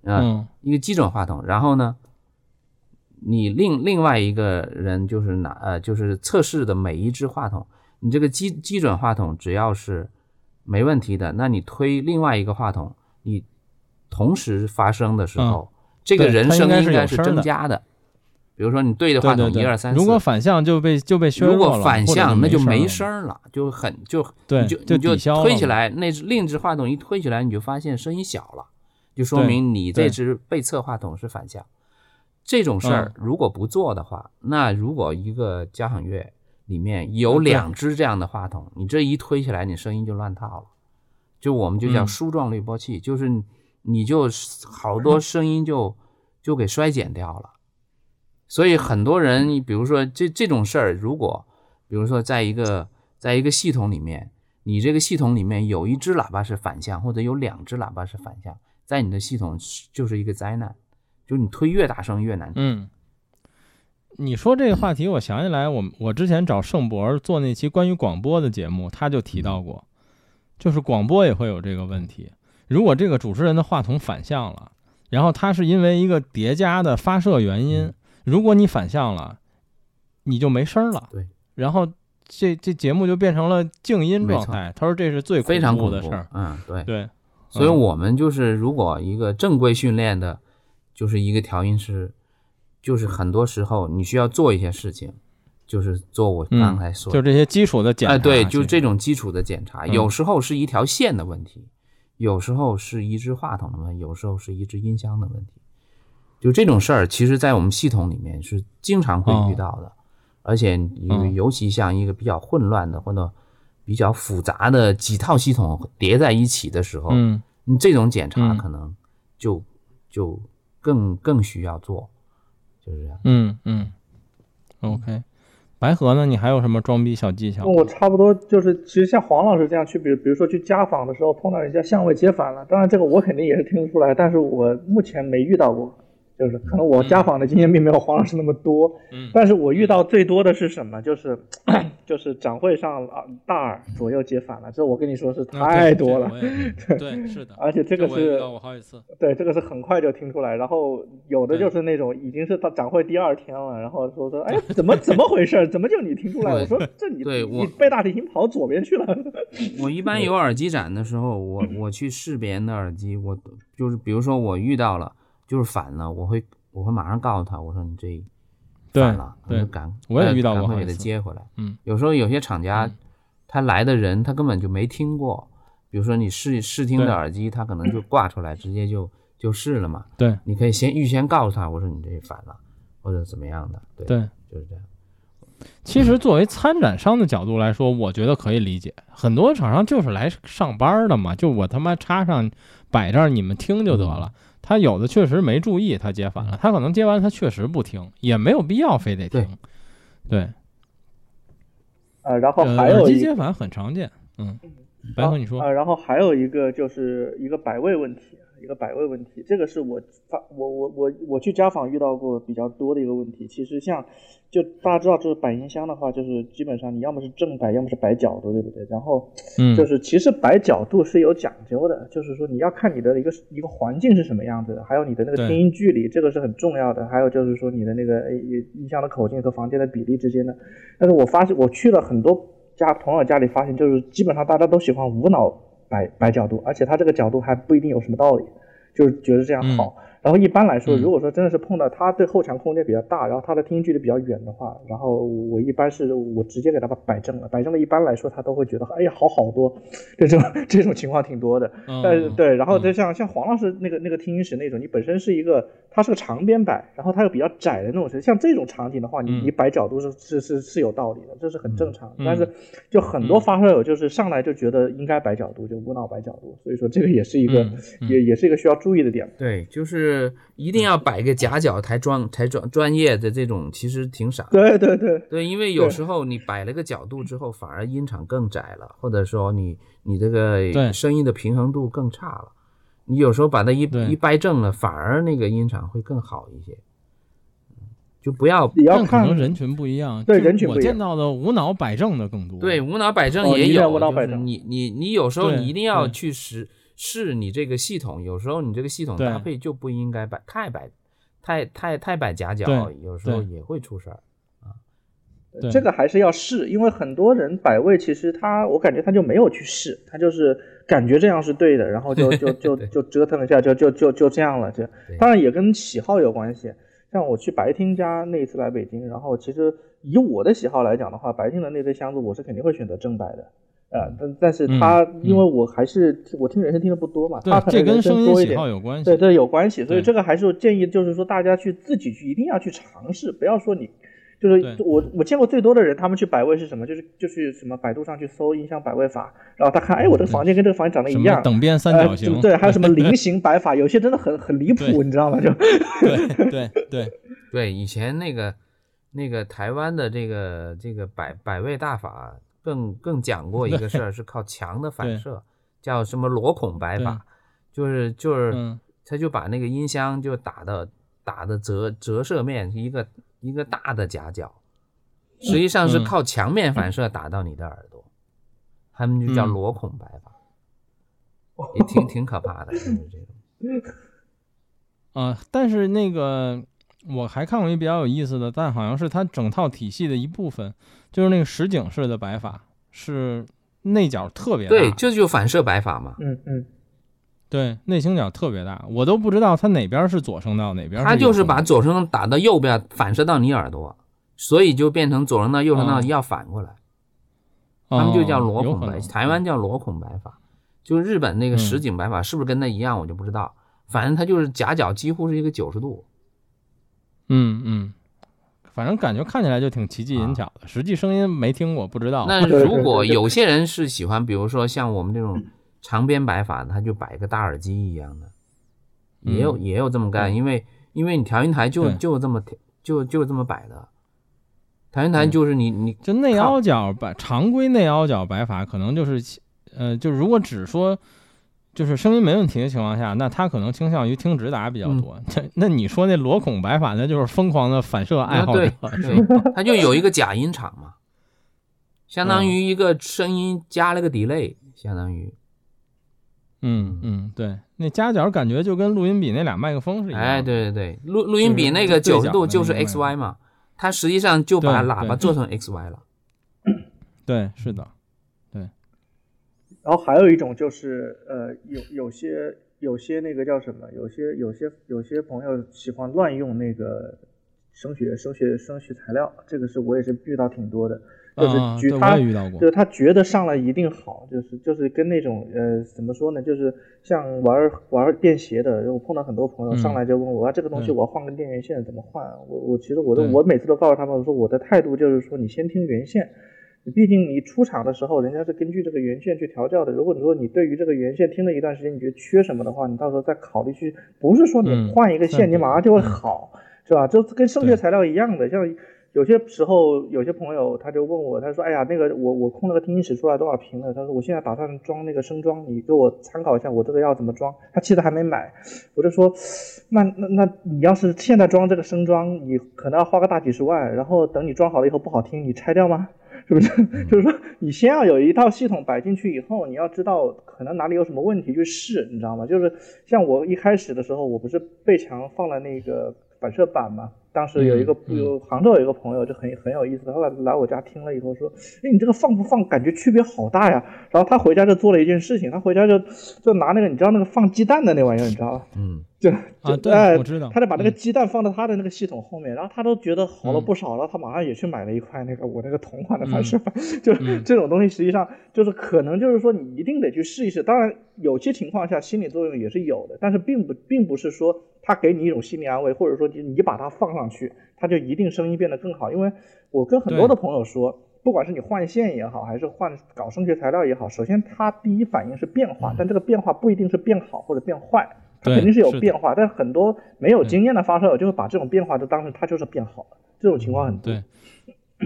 [SPEAKER 3] 啊、
[SPEAKER 2] 嗯。
[SPEAKER 3] 一个基准话筒，然后呢，你另另外一个人就是拿呃就是测试的每一只话筒，你这个基基准话筒只要是没问题的，那你推另外一个话筒，你同时发声的时候，这个人声
[SPEAKER 2] 它应该
[SPEAKER 3] 是增加的。比如说你对着话筒一二三四，
[SPEAKER 2] 如果反向就被就被削弱了，
[SPEAKER 3] 如果反向那就没
[SPEAKER 2] 没
[SPEAKER 3] 声儿了，就很就
[SPEAKER 2] 对
[SPEAKER 3] 你就
[SPEAKER 2] 就
[SPEAKER 3] 你就推起来，那只另一只话筒一推起来，你就发现声音小了，就说明你这
[SPEAKER 2] 对
[SPEAKER 3] 只被测话筒是反向。这种事儿
[SPEAKER 2] 嗯
[SPEAKER 3] 如果不做的话，那如果一个交响乐里面有两只这样的话筒，你这一推起来，你声音就乱套了。就我们就叫
[SPEAKER 2] 嗯
[SPEAKER 3] 梳状滤波器，就是你就好多声音就就给衰减掉了。所以很多人，比如说这这种事儿，如果比如说在一个在一个系统里面，你这个系统里面有一只喇叭是反向，或者有两只喇叭是反向，在你的系统是就是一个灾难，就你推越大声越难听。
[SPEAKER 2] 嗯，你说这个话题，我想起来我，我之前找盛博做那期关于广播的节目，他就提到过，就是广播也会有这个问题。如果这个主持人的话筒反向了，然后他是因为一个叠加的发射原因，如果你反向了，你就没声了。
[SPEAKER 3] 对，
[SPEAKER 2] 然后这这节目就变成了静音状态。他说这是最
[SPEAKER 3] 非常恐怖
[SPEAKER 2] 怖的事儿。。
[SPEAKER 3] 嗯，对。
[SPEAKER 2] 对，
[SPEAKER 3] 所以
[SPEAKER 2] 嗯
[SPEAKER 3] 我们就是如果一个正规训练的，就是一个调音师，就是很多时候你需要做一些事情，就是做我
[SPEAKER 2] 嗯
[SPEAKER 3] 刚才说的
[SPEAKER 2] 就这些基础的检查。
[SPEAKER 3] 哎，对，就这种基础的检查，
[SPEAKER 2] 嗯
[SPEAKER 3] 有时候是一条线的问题，有时候是一支话筒的问题，有时候是一支音箱的问题。就这种事儿，其实在我们系统里面是经常会遇到的，而且尤其像一个比较混乱的或者比较复杂的几套系统叠在一起的时候，
[SPEAKER 2] 嗯，
[SPEAKER 3] 你这种检查
[SPEAKER 2] 嗯
[SPEAKER 3] 可能就就更更需要做，就是这样。
[SPEAKER 2] 嗯嗯，OK。白河呢？你还有什么装逼小技巧？
[SPEAKER 4] 我差不多就是，其实像黄老师这样去，比如比如说去家访的时候碰到人家相位接反了，当然这个我肯定也是听得出来，但是我目前没遇到过，就是可能我家访的经验并没有黄老师那么多，
[SPEAKER 2] 嗯
[SPEAKER 4] 但是我遇到最多的是什么？就是 就是展会上啊大耳左右接反了，这我跟你说是
[SPEAKER 2] 啊
[SPEAKER 4] 太多了，
[SPEAKER 2] 对，是的，
[SPEAKER 4] 而且这个是。对，这个是很快就听出来，然后有的就是那种已经是到展会第二天了，然后说说，哎，怎么怎么回事？怎么就你听出来？我说这你
[SPEAKER 3] 对我
[SPEAKER 4] 你背大提琴跑左边去了。
[SPEAKER 3] 我一般 有耳机展的时候，我我去试别人的耳机，我就是比如说我遇到了就是反了，我会我会马上告诉他，我说你这
[SPEAKER 2] 对
[SPEAKER 3] 反了，赶
[SPEAKER 2] 我也遇到过
[SPEAKER 3] 赶快给他接回来。
[SPEAKER 2] 嗯，
[SPEAKER 3] 有时候有些厂家
[SPEAKER 2] 嗯
[SPEAKER 3] 他来的人他根本就没听过，比如说你试试听的耳机，他可能就挂出来直接就就试了嘛。
[SPEAKER 2] 对
[SPEAKER 3] 你可以先预先告诉他，我说你这反了，或者怎么样的，对，
[SPEAKER 2] 对，
[SPEAKER 3] 就是这样。
[SPEAKER 2] 其实作为参展商的角度来说，我觉得可以理解。很多厂商就是来上班的嘛，就我他妈插上摆这儿，你们听就得了。他有的确实没注意，他接反了，他可能接完他确实不听，也没有必要非得听。对，
[SPEAKER 4] 呃，然后
[SPEAKER 2] 呃，
[SPEAKER 4] 还有一
[SPEAKER 2] 耳机接反很常见。嗯，白哥你说
[SPEAKER 4] 呃，然后还有一个就是一个摆位问题，一个摆位问题，这个是我发我我我我去家访遇到过比较多的一个问题。其实像就大家知道，就是摆音箱的话，就是基本上你要么是正摆，要么是摆角度，对不对？然后
[SPEAKER 2] 嗯
[SPEAKER 4] 就是其实摆角度是有讲究的，就是说你要看你的一个一个环境是什么样子的，还有你的那个听音距离，这个是很重要的。还有就是说你的那个呃音箱的口径和房间的比例之间的。但是我发现我去了很多家朋友家里，发现就是基本上大家都喜欢无脑摆摆角度，而且他这个角度还不一定有什么道理，就是觉得这样好。然后一般来说，
[SPEAKER 2] 嗯
[SPEAKER 4] 如果说真的是碰到他对后墙空间比较大，然后他的听音距离比较远的话，然后我一般是我直接给他把摆正了，摆正了，一般来说他都会觉得哎呀好好多，这种这种情况挺多的。
[SPEAKER 2] 嗯
[SPEAKER 4] 但是对，然后就像像黄老师那个那个听音室那种，你本身是一个它是个长边摆，然后它又比较窄的那种，像这种场景的话，你
[SPEAKER 2] 嗯
[SPEAKER 4] 你摆角度是是是是有道理的，这是很正常。
[SPEAKER 2] 嗯
[SPEAKER 4] 但是就很多
[SPEAKER 2] 嗯
[SPEAKER 4] 发烧友就是上来就觉得应该摆角度，就无脑摆角度，所以说这个也是一个也也是一个需要注意的点。
[SPEAKER 3] 对，就是一定要摆个夹角才专才专专业的这种，其实挺傻。
[SPEAKER 4] 对对对，
[SPEAKER 3] 对，因为有时候你摆了个角度之后，反而音场更窄了，或者说你你这个声音的平衡度更差了。你有时候把它一一掰正了，反而那个音场会更好一些。嗯就不要
[SPEAKER 4] 也要
[SPEAKER 2] 但可能人群不一样，
[SPEAKER 4] 对人群我
[SPEAKER 2] 见到的无脑摆正的更多。
[SPEAKER 3] 对，无脑摆正
[SPEAKER 4] 哦你也
[SPEAKER 3] 也有，就是
[SPEAKER 4] 无脑摆正
[SPEAKER 3] 你你你有时候你一定要
[SPEAKER 2] 对
[SPEAKER 3] 去试试你这个系统，有时候你这个系统搭配就不应该摆太摆太太太摆夹角，有时候也会出事儿。
[SPEAKER 2] 啊
[SPEAKER 4] 这个还是要试，因为很多人摆位其实他，我感觉他就没有去试，他就是感觉这样是对的，然后就 就就就折腾一下，就就就就这样了。这当然也跟喜好有关系。像我去白厅家那一次来北京，然后其实以我的喜好来讲的话，白厅的那堆箱子我是肯定会选择正摆的。呃，但但是他、
[SPEAKER 2] 嗯
[SPEAKER 4] 因为我还是听我听人声听的不多嘛，他，可
[SPEAKER 2] 这跟
[SPEAKER 4] 能人声
[SPEAKER 2] 声音喜
[SPEAKER 4] 多一点，
[SPEAKER 2] 好有关系。
[SPEAKER 4] 对，这有关系，所以这个还是建议，就是说大家去自己去，一定要去尝试，不要说你，就是我我见过最多的人，他们去百位是什么？就是就是什么百度上去搜音箱百位法，然后他看，哎，我这个房间跟这个房间长得一样，
[SPEAKER 2] 等边三
[SPEAKER 4] 呃
[SPEAKER 2] 角形，
[SPEAKER 4] 对，还有什么菱 形摆法，有些真的很很离谱，你知道吗？就
[SPEAKER 2] 对对对，
[SPEAKER 3] 对，以前那个那个台湾的这个这个百百位大法更更讲过一个事儿，是靠墙的反射，叫什么裸孔摆法，就是就是
[SPEAKER 2] 嗯。
[SPEAKER 3] 他就把那个音箱就打的打的折折射面一个一个大的夹角，实际上是
[SPEAKER 2] 嗯。
[SPEAKER 3] 靠墙面反射打到你的耳朵，他们就叫
[SPEAKER 2] 嗯。
[SPEAKER 3] 裸孔摆法，也挺挺可怕的，就是这种。
[SPEAKER 2] 啊，但是那个我还看过一比较有意思的，但好像是它整套体系的一部分，就是那个实景式的摆法，是内角特别大，
[SPEAKER 3] 对，这就反射摆法嘛。
[SPEAKER 4] 嗯嗯，
[SPEAKER 2] 对内倾角特别大，我都不知道它哪边是左声道，哪边
[SPEAKER 3] 它就是把左声道打到右边，反射到你耳朵，所以就变成左声道、右声道
[SPEAKER 2] 哦
[SPEAKER 3] 要反过来，他们就叫裸孔摆，台湾叫裸孔摆法，就日本那个实景摆法是不是跟那一样，我就不知道。反正它就是夹角几乎是一个九十度，
[SPEAKER 2] 嗯嗯，反正感觉看起来就挺奇技淫巧的，实际声音没听过，不知道。
[SPEAKER 3] 那
[SPEAKER 4] 对
[SPEAKER 3] 如果有些人是喜欢，比如说像我们这种长边摆法，他就摆一个大耳机一样的，也有
[SPEAKER 2] 嗯。
[SPEAKER 3] 也有这么干，因为因为你调音台就就这么就就这么摆的，调音台
[SPEAKER 2] 嗯
[SPEAKER 3] 就是你你
[SPEAKER 2] 就内凹角摆常规内凹角摆法，可能就是呃，就如果只说就是声音没问题的情况下，那他可能倾向于听直达比较
[SPEAKER 3] 嗯
[SPEAKER 2] 多。这那你说那裸孔摆法，那就是疯狂的反射爱好者
[SPEAKER 3] 啊，对
[SPEAKER 2] 是吧？
[SPEAKER 3] 对，它就有一个假音场嘛，相当
[SPEAKER 2] 嗯
[SPEAKER 3] 于一个声音加了个 delay，相当于，
[SPEAKER 2] 嗯嗯，对，那夹角感觉就跟录音笔那俩麦克风是一样的。
[SPEAKER 3] 哎，对对对，录录音笔那个九十度就是 XY 嘛，它实际上就把喇叭做成 XY 了。
[SPEAKER 2] 对，是的，
[SPEAKER 4] 然后还有一种就是呃，有有些有些那个叫什么？有些有些有些朋友喜欢乱用那个声学声学声学材料，这个是我也是遇到挺多的，就是他
[SPEAKER 2] 遇到过
[SPEAKER 4] 就是他觉得上来一定好，就是就是跟那种呃怎么说呢，就是像玩玩便携的，我碰到很多朋友
[SPEAKER 2] 嗯
[SPEAKER 4] 上来就问我、啊这个东西我要换个电源线怎么换？我我其实我都我每次都告诉他们，我说我的态度就是说你先听原线。毕竟你出厂的时候，人家是根据这个原线去调教的。如果你说你对于这个原线听了一段时间，你觉得缺什么的话，你到时候再考虑去，不是说你
[SPEAKER 2] 嗯
[SPEAKER 4] 换一个线、
[SPEAKER 2] 嗯
[SPEAKER 4] 你马上就会好，是吧？就跟声学材料一样的，像有些时候，有些朋友他就问我，他说：“哎呀，那个我我空了个听音室出来多少平了？”他说：“我现在打算装那个声装，你给我参考一下，我这个要怎么装？”他其实还没买，我就说：“那那那你要是现在装这个声装，你可能要花个大几十万，然后等你装好了以后不好听，你拆掉吗？是不是？就是说你先要有一套系统摆进去以后，你要知道可能哪里有什么问题去试，你知道吗？就是像我一开始的时候，我不是背墙放了那个反射板吗？”当时有一个有杭州有一个朋友就很很有意思，他来来我家听了以后说，哎，你这个放不放感觉区别好大呀。然后他回家就做了一件事情，他回家就就拿那个你知道那个放鸡蛋的那玩意儿，你知道吧？
[SPEAKER 3] 嗯，
[SPEAKER 4] 就
[SPEAKER 2] 啊，对，我知道。
[SPEAKER 4] 他就把那个鸡蛋放到他的那个系统后面，然后他都觉得好了不少了，他马上也去买了一块那个我那个同款的反射板。就这种东西，实际上就是可能就是说你一定得去试一试。当然有些情况下心理作用也是有的，但是并不并不是说他给你一种心理安慰，或者说你你把它放上去。它就一定声音变得更好，因为我跟很多的朋友说，不管是你换线也好，还是换搞声学材料也好，首先它第一反应是变化，但这个变化不一定是变好或者变坏，它肯定是有变化。但很多没有经验的发烧友就会把这种变化就当成它就是变好了，这种情况很多。
[SPEAKER 2] 对，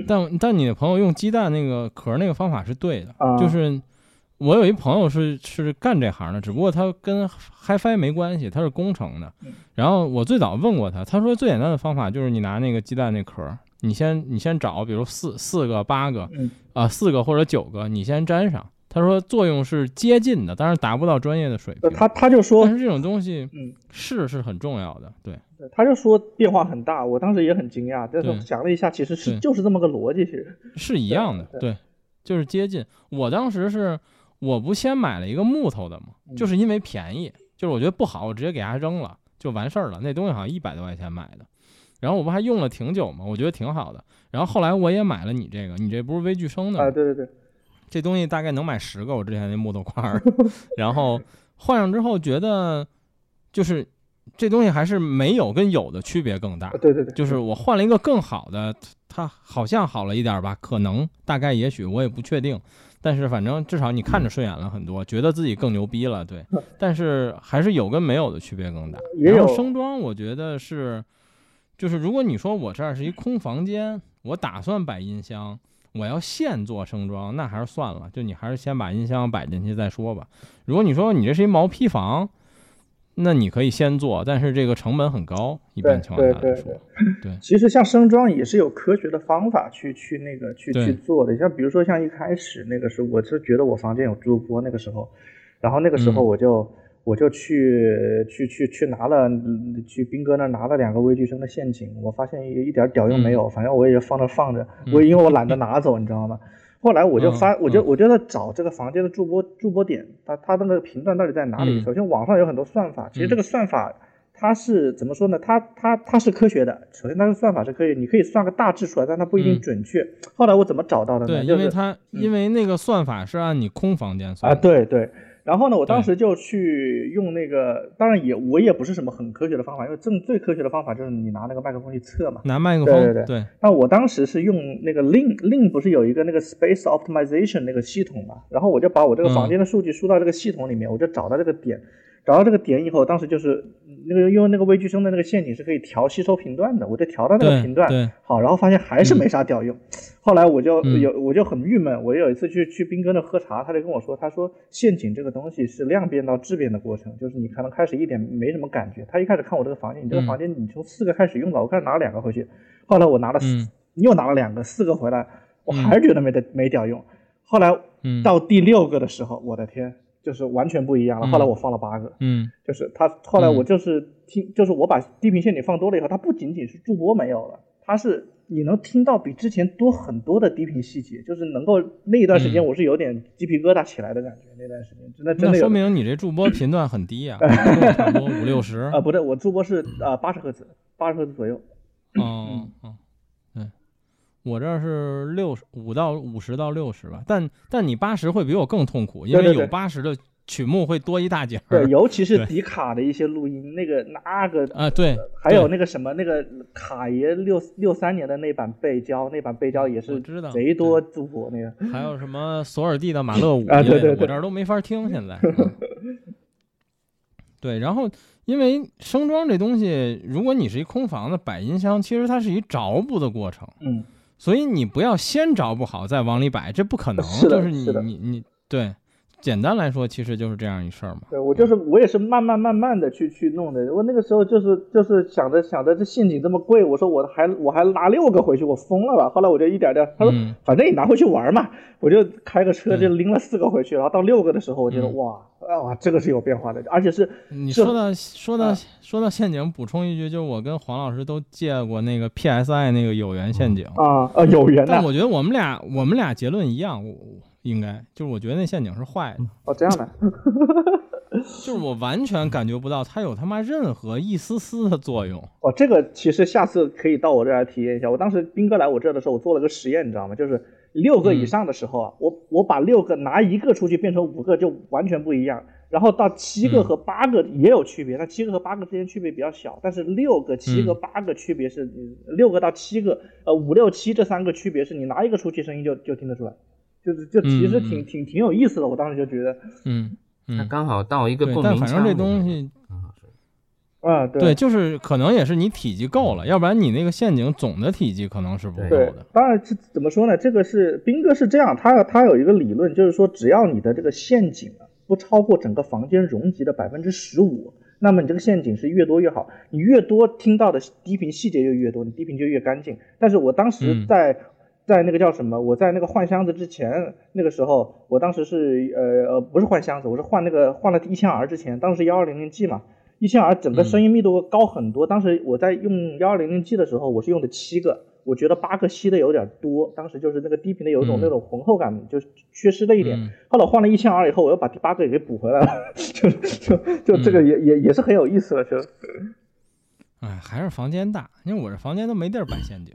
[SPEAKER 2] 但但你的朋友用鸡蛋那个壳那个方法是对的，就是。我有一朋友是是干这行的，只不过他跟 HiFi 没关系，他是工程的。然后我最早问过他，他说最简单的方法就是你拿那个鸡蛋那壳，你先你先找，比如四四个、八个，啊四个或者九个，你先粘上。他说作用是接近的，但是达不到专业的水平。
[SPEAKER 4] 他他就说，
[SPEAKER 2] 但是这种东西，嗯，试是很重要的。对，
[SPEAKER 4] 他就说变化很大，我当时也很惊讶，但是想了一下，其实是就是这么个逻辑，其实
[SPEAKER 2] 是一样的。对，就是接近。我当时是。我不先买了一个木头的嘛？就是因为便宜，就是我觉得不好，我直接给它扔了就完事儿了。那东西好像一百多块钱买的，然后我不还用了挺久嘛？我觉得挺好的。然后后来我也买了你这个，你这不是微距声的吗？
[SPEAKER 4] 啊，对对对，
[SPEAKER 2] 这东西大概能买十个，我之前那木头块儿。然后换上之后觉得，就是这东西还是没有跟有的区别更大。
[SPEAKER 4] 对对对，
[SPEAKER 2] 就是我换了一个更好的，它好像好了一点吧？可能，大概，也许，我也不确定。但是反正至少你看着顺眼了很多，觉得自己更牛逼了，对。但是还是有跟没有的区别更大。然后升装，我觉得是，就是如果你说我这儿是一空房间，我打算摆音箱，我要现做升装，那还是算了，就你还是先把音箱摆进去再说吧。如果你说你这是一毛坯房。那你可以先做，但是这个成本很高，一般情况下来说。对，
[SPEAKER 4] 其实像升装也是有科学的方法去去那个去去做的。像比如说像一开始那个时候，我是觉得我房间有助播那个时候，然后那个时候我就我就去去去去拿了去斌哥那拿了两个微距声的陷阱，我发现一点屌用没有，反正我也放那放着，我因为我懒得拿走，你知道吗？后来我就发，我就我就在找这个房间的驻播驻播点，它它那个频段到底在哪里？首先网上有很多算法，其实这个算法它是怎么说呢？它它它是科学的。首先它的算法是可以，你可以算个大致出来，但它不一定准确。后来我怎么找到的
[SPEAKER 2] 呢？对，
[SPEAKER 4] 因
[SPEAKER 2] 为它因为那个算法是按你空房间算
[SPEAKER 4] 啊，对对。然后呢，我当时就去用那个，当然也我也不是什么很科学的方法，因为正最科学的方法就是你拿那个麦克风去测嘛。
[SPEAKER 2] 拿麦克风。
[SPEAKER 4] 对对对。那我当时是用那个 Link 不是有一个那个 Space Optimization 那个系统嘛？然后我就把我这个房间的数据输到这个系统里面，我就找到这个点，找到这个点以后，当时就是那个因为那个微距声的那个陷阱是可以调吸收频段的，我就调到那个频段。
[SPEAKER 2] 对。
[SPEAKER 4] 好，然后发现还是没啥屌用。后来我就有我就很郁闷，我有一次去去斌哥那喝茶，他就跟我说，他说陷阱这个东西是量变到质变的过程，就是你可能开始一点没什么感觉。他一开始看我这个房间，你这个房间你从四个开始用吧，我开始拿了两个回去，后来我拿了四，又拿了两个，四个回来，我还是觉得没得没屌用。后来到第六个的时候，我的天，就是完全不一样了。后来我放了八个，
[SPEAKER 2] 嗯，
[SPEAKER 4] 就是他后来我就是听，就是我把地平线你放多了以后，它不仅仅是驻播没有了，它是。你能听到比之前多很多的低频细节，就是能够那一段时间我是有点鸡皮疙瘩起来的感觉。那段时间真的真的
[SPEAKER 2] 说明你这驻播频段很低啊，差不多五六十
[SPEAKER 4] 啊，不对，我驻播是啊八十赫兹，八十赫兹左右。
[SPEAKER 2] 哦哦，对，我这是六十五到五十到六十吧，但但你八十会比我更痛苦，因为有八十的。曲目会多一大截
[SPEAKER 4] 对，尤其是迪卡的一些录音，那个那个
[SPEAKER 2] 啊，对，
[SPEAKER 4] 还有那个什么，那个卡爷六六三年的那版背胶，那版背胶也是知道贼多祝福那个。
[SPEAKER 2] 还有什么索尔蒂的马勒五
[SPEAKER 4] 啊？对对对，
[SPEAKER 2] 我这儿都没法听现在。对，然后因为声装这东西，如果你是一空房子摆音箱，其实它是一着补的过程，
[SPEAKER 4] 嗯，
[SPEAKER 2] 所以你不要先着补好再往里摆，这不可能。
[SPEAKER 4] 是
[SPEAKER 2] 就是你
[SPEAKER 4] 是
[SPEAKER 2] 你你对，简单来说，其实就是这样一事儿嘛。
[SPEAKER 4] 对我就是我也是慢慢慢慢的去去弄的。我那个时候就是就是想着想着这陷阱这么贵，我说我还我还拿六个回去，我疯了吧？后来我就一点点，他说、
[SPEAKER 2] 嗯
[SPEAKER 4] 反正你拿回去玩嘛，我就开个车就拎了四个回去，然后到六个的时候，我觉得、
[SPEAKER 2] 嗯。
[SPEAKER 4] 哇啊哇这个是有变化的，而且是
[SPEAKER 2] 你说到说到
[SPEAKER 4] 啊。
[SPEAKER 2] 说到陷阱，补充一句，就是我跟黄老师都借过那个 PSI 那个有缘陷阱，
[SPEAKER 4] 啊啊有缘的
[SPEAKER 2] 但我觉得我们俩我们俩结论一样，我我应该就是我觉得那陷阱是坏的，
[SPEAKER 4] 哦这样的
[SPEAKER 2] 就是我完全感觉不到它有他妈任何一丝丝的作用。
[SPEAKER 4] 哦，这个其实下次可以到我这儿来体验一下。我当时斌哥来我这儿的时候，我做了个实验，你知道吗？就是六个以上的时候啊，我我把六个拿一个出去变成五个，就完全不一样。然后到七个和八个也有区别，但七个和八个之间区别比较小，但是六个、七个、
[SPEAKER 2] 嗯
[SPEAKER 4] 八个区别是，嗯六个到七个，呃，五六七这三个区别是你拿一个出去，声音就就听得出来，就是就其实挺、挺挺有意思的。我当时就觉得，
[SPEAKER 2] 嗯嗯，
[SPEAKER 3] 它刚好到一个
[SPEAKER 2] 对
[SPEAKER 3] 共鸣腔
[SPEAKER 2] 但反正这东西
[SPEAKER 4] 啊，对
[SPEAKER 2] 对，就是可能也是你体积够了，要不然你那个陷阱总的体积可能是不够
[SPEAKER 4] 对
[SPEAKER 2] 的。，
[SPEAKER 4] 当然这怎么说呢？这个是斌哥是这样，他他有一个理论，就是说只要你的这个陷阱啊不超过整个房间容积的百分之十五，那么你这个陷阱是越多越好，你越多听到的低频细节就越多，你低频就越干净。但是我当时
[SPEAKER 2] 嗯
[SPEAKER 4] 在、在那个叫什么？我在那个换箱子之前，那个时候我当时是呃呃不是换箱子，我是换那个换了一千 R 之前，当时幺二零零 G 嘛，一千 R 整个声音密度高很多。当时我在用幺二零零 G 的时候，我是用的七个，我觉得八个吸的有点多，当时就是那个低频的有一种
[SPEAKER 2] 嗯
[SPEAKER 4] 那种浑厚感，就是缺失了一点。
[SPEAKER 2] 嗯
[SPEAKER 4] 后来我换了一千 R 以后，我又把第八个也给补回来了，就就就这个也、也也是很有意思了，就
[SPEAKER 2] 哎，还是房间大，因为我这房间都没地儿摆陷阱。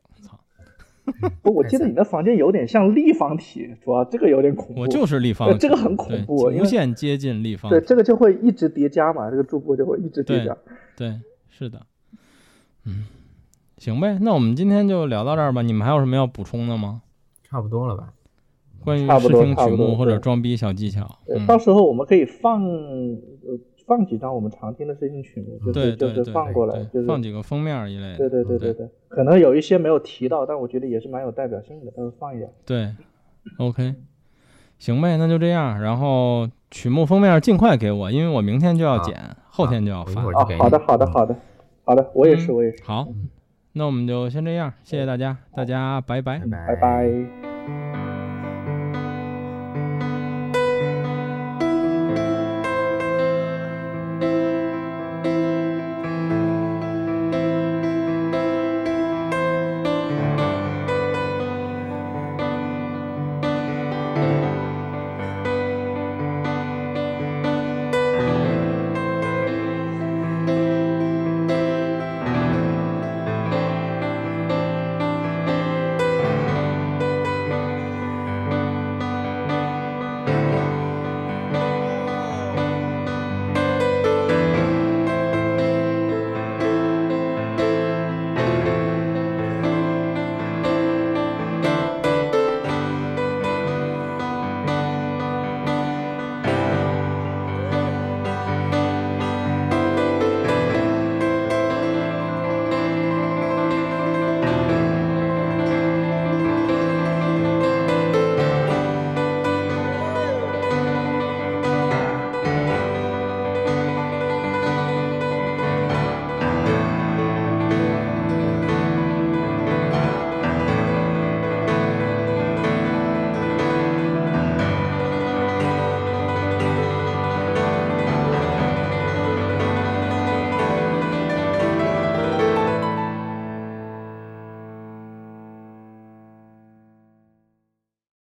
[SPEAKER 4] 我记得你的房间有点像立方体，主要这个有点恐怖。
[SPEAKER 2] 我就是立方体，
[SPEAKER 4] 呃这个很恐怖，
[SPEAKER 2] 无限接近立方
[SPEAKER 4] 对。这个就会一直叠加嘛，这个筑波就会一直叠加。
[SPEAKER 2] 对，是的，嗯，行呗，那我们今天就聊到这儿吧。你们还有什么要补充的吗？
[SPEAKER 3] 差不多了吧？
[SPEAKER 2] 关于
[SPEAKER 4] 差不多
[SPEAKER 2] 试听曲目或者装逼小技巧？嗯，
[SPEAKER 4] 到时候我们可以放呃放几张我们常听的声音曲目，就是就是
[SPEAKER 2] 对对对
[SPEAKER 4] 放过来，就是
[SPEAKER 2] 放几个封面儿一类的。
[SPEAKER 4] 对对对对
[SPEAKER 2] 对
[SPEAKER 4] 对，可能有一些没有提到，但我觉得也是蛮有代表性的，到时候放一点。
[SPEAKER 2] 对，OK，行呗，那就这样。然后曲目封面尽快给我，因为我明天就要剪，后天就要发。
[SPEAKER 4] 啊好的好的好的好的，我也是
[SPEAKER 2] 嗯
[SPEAKER 4] 我也是，
[SPEAKER 2] 好，那我们就先这样，谢谢大家，大家
[SPEAKER 3] 拜。拜
[SPEAKER 4] 拜拜。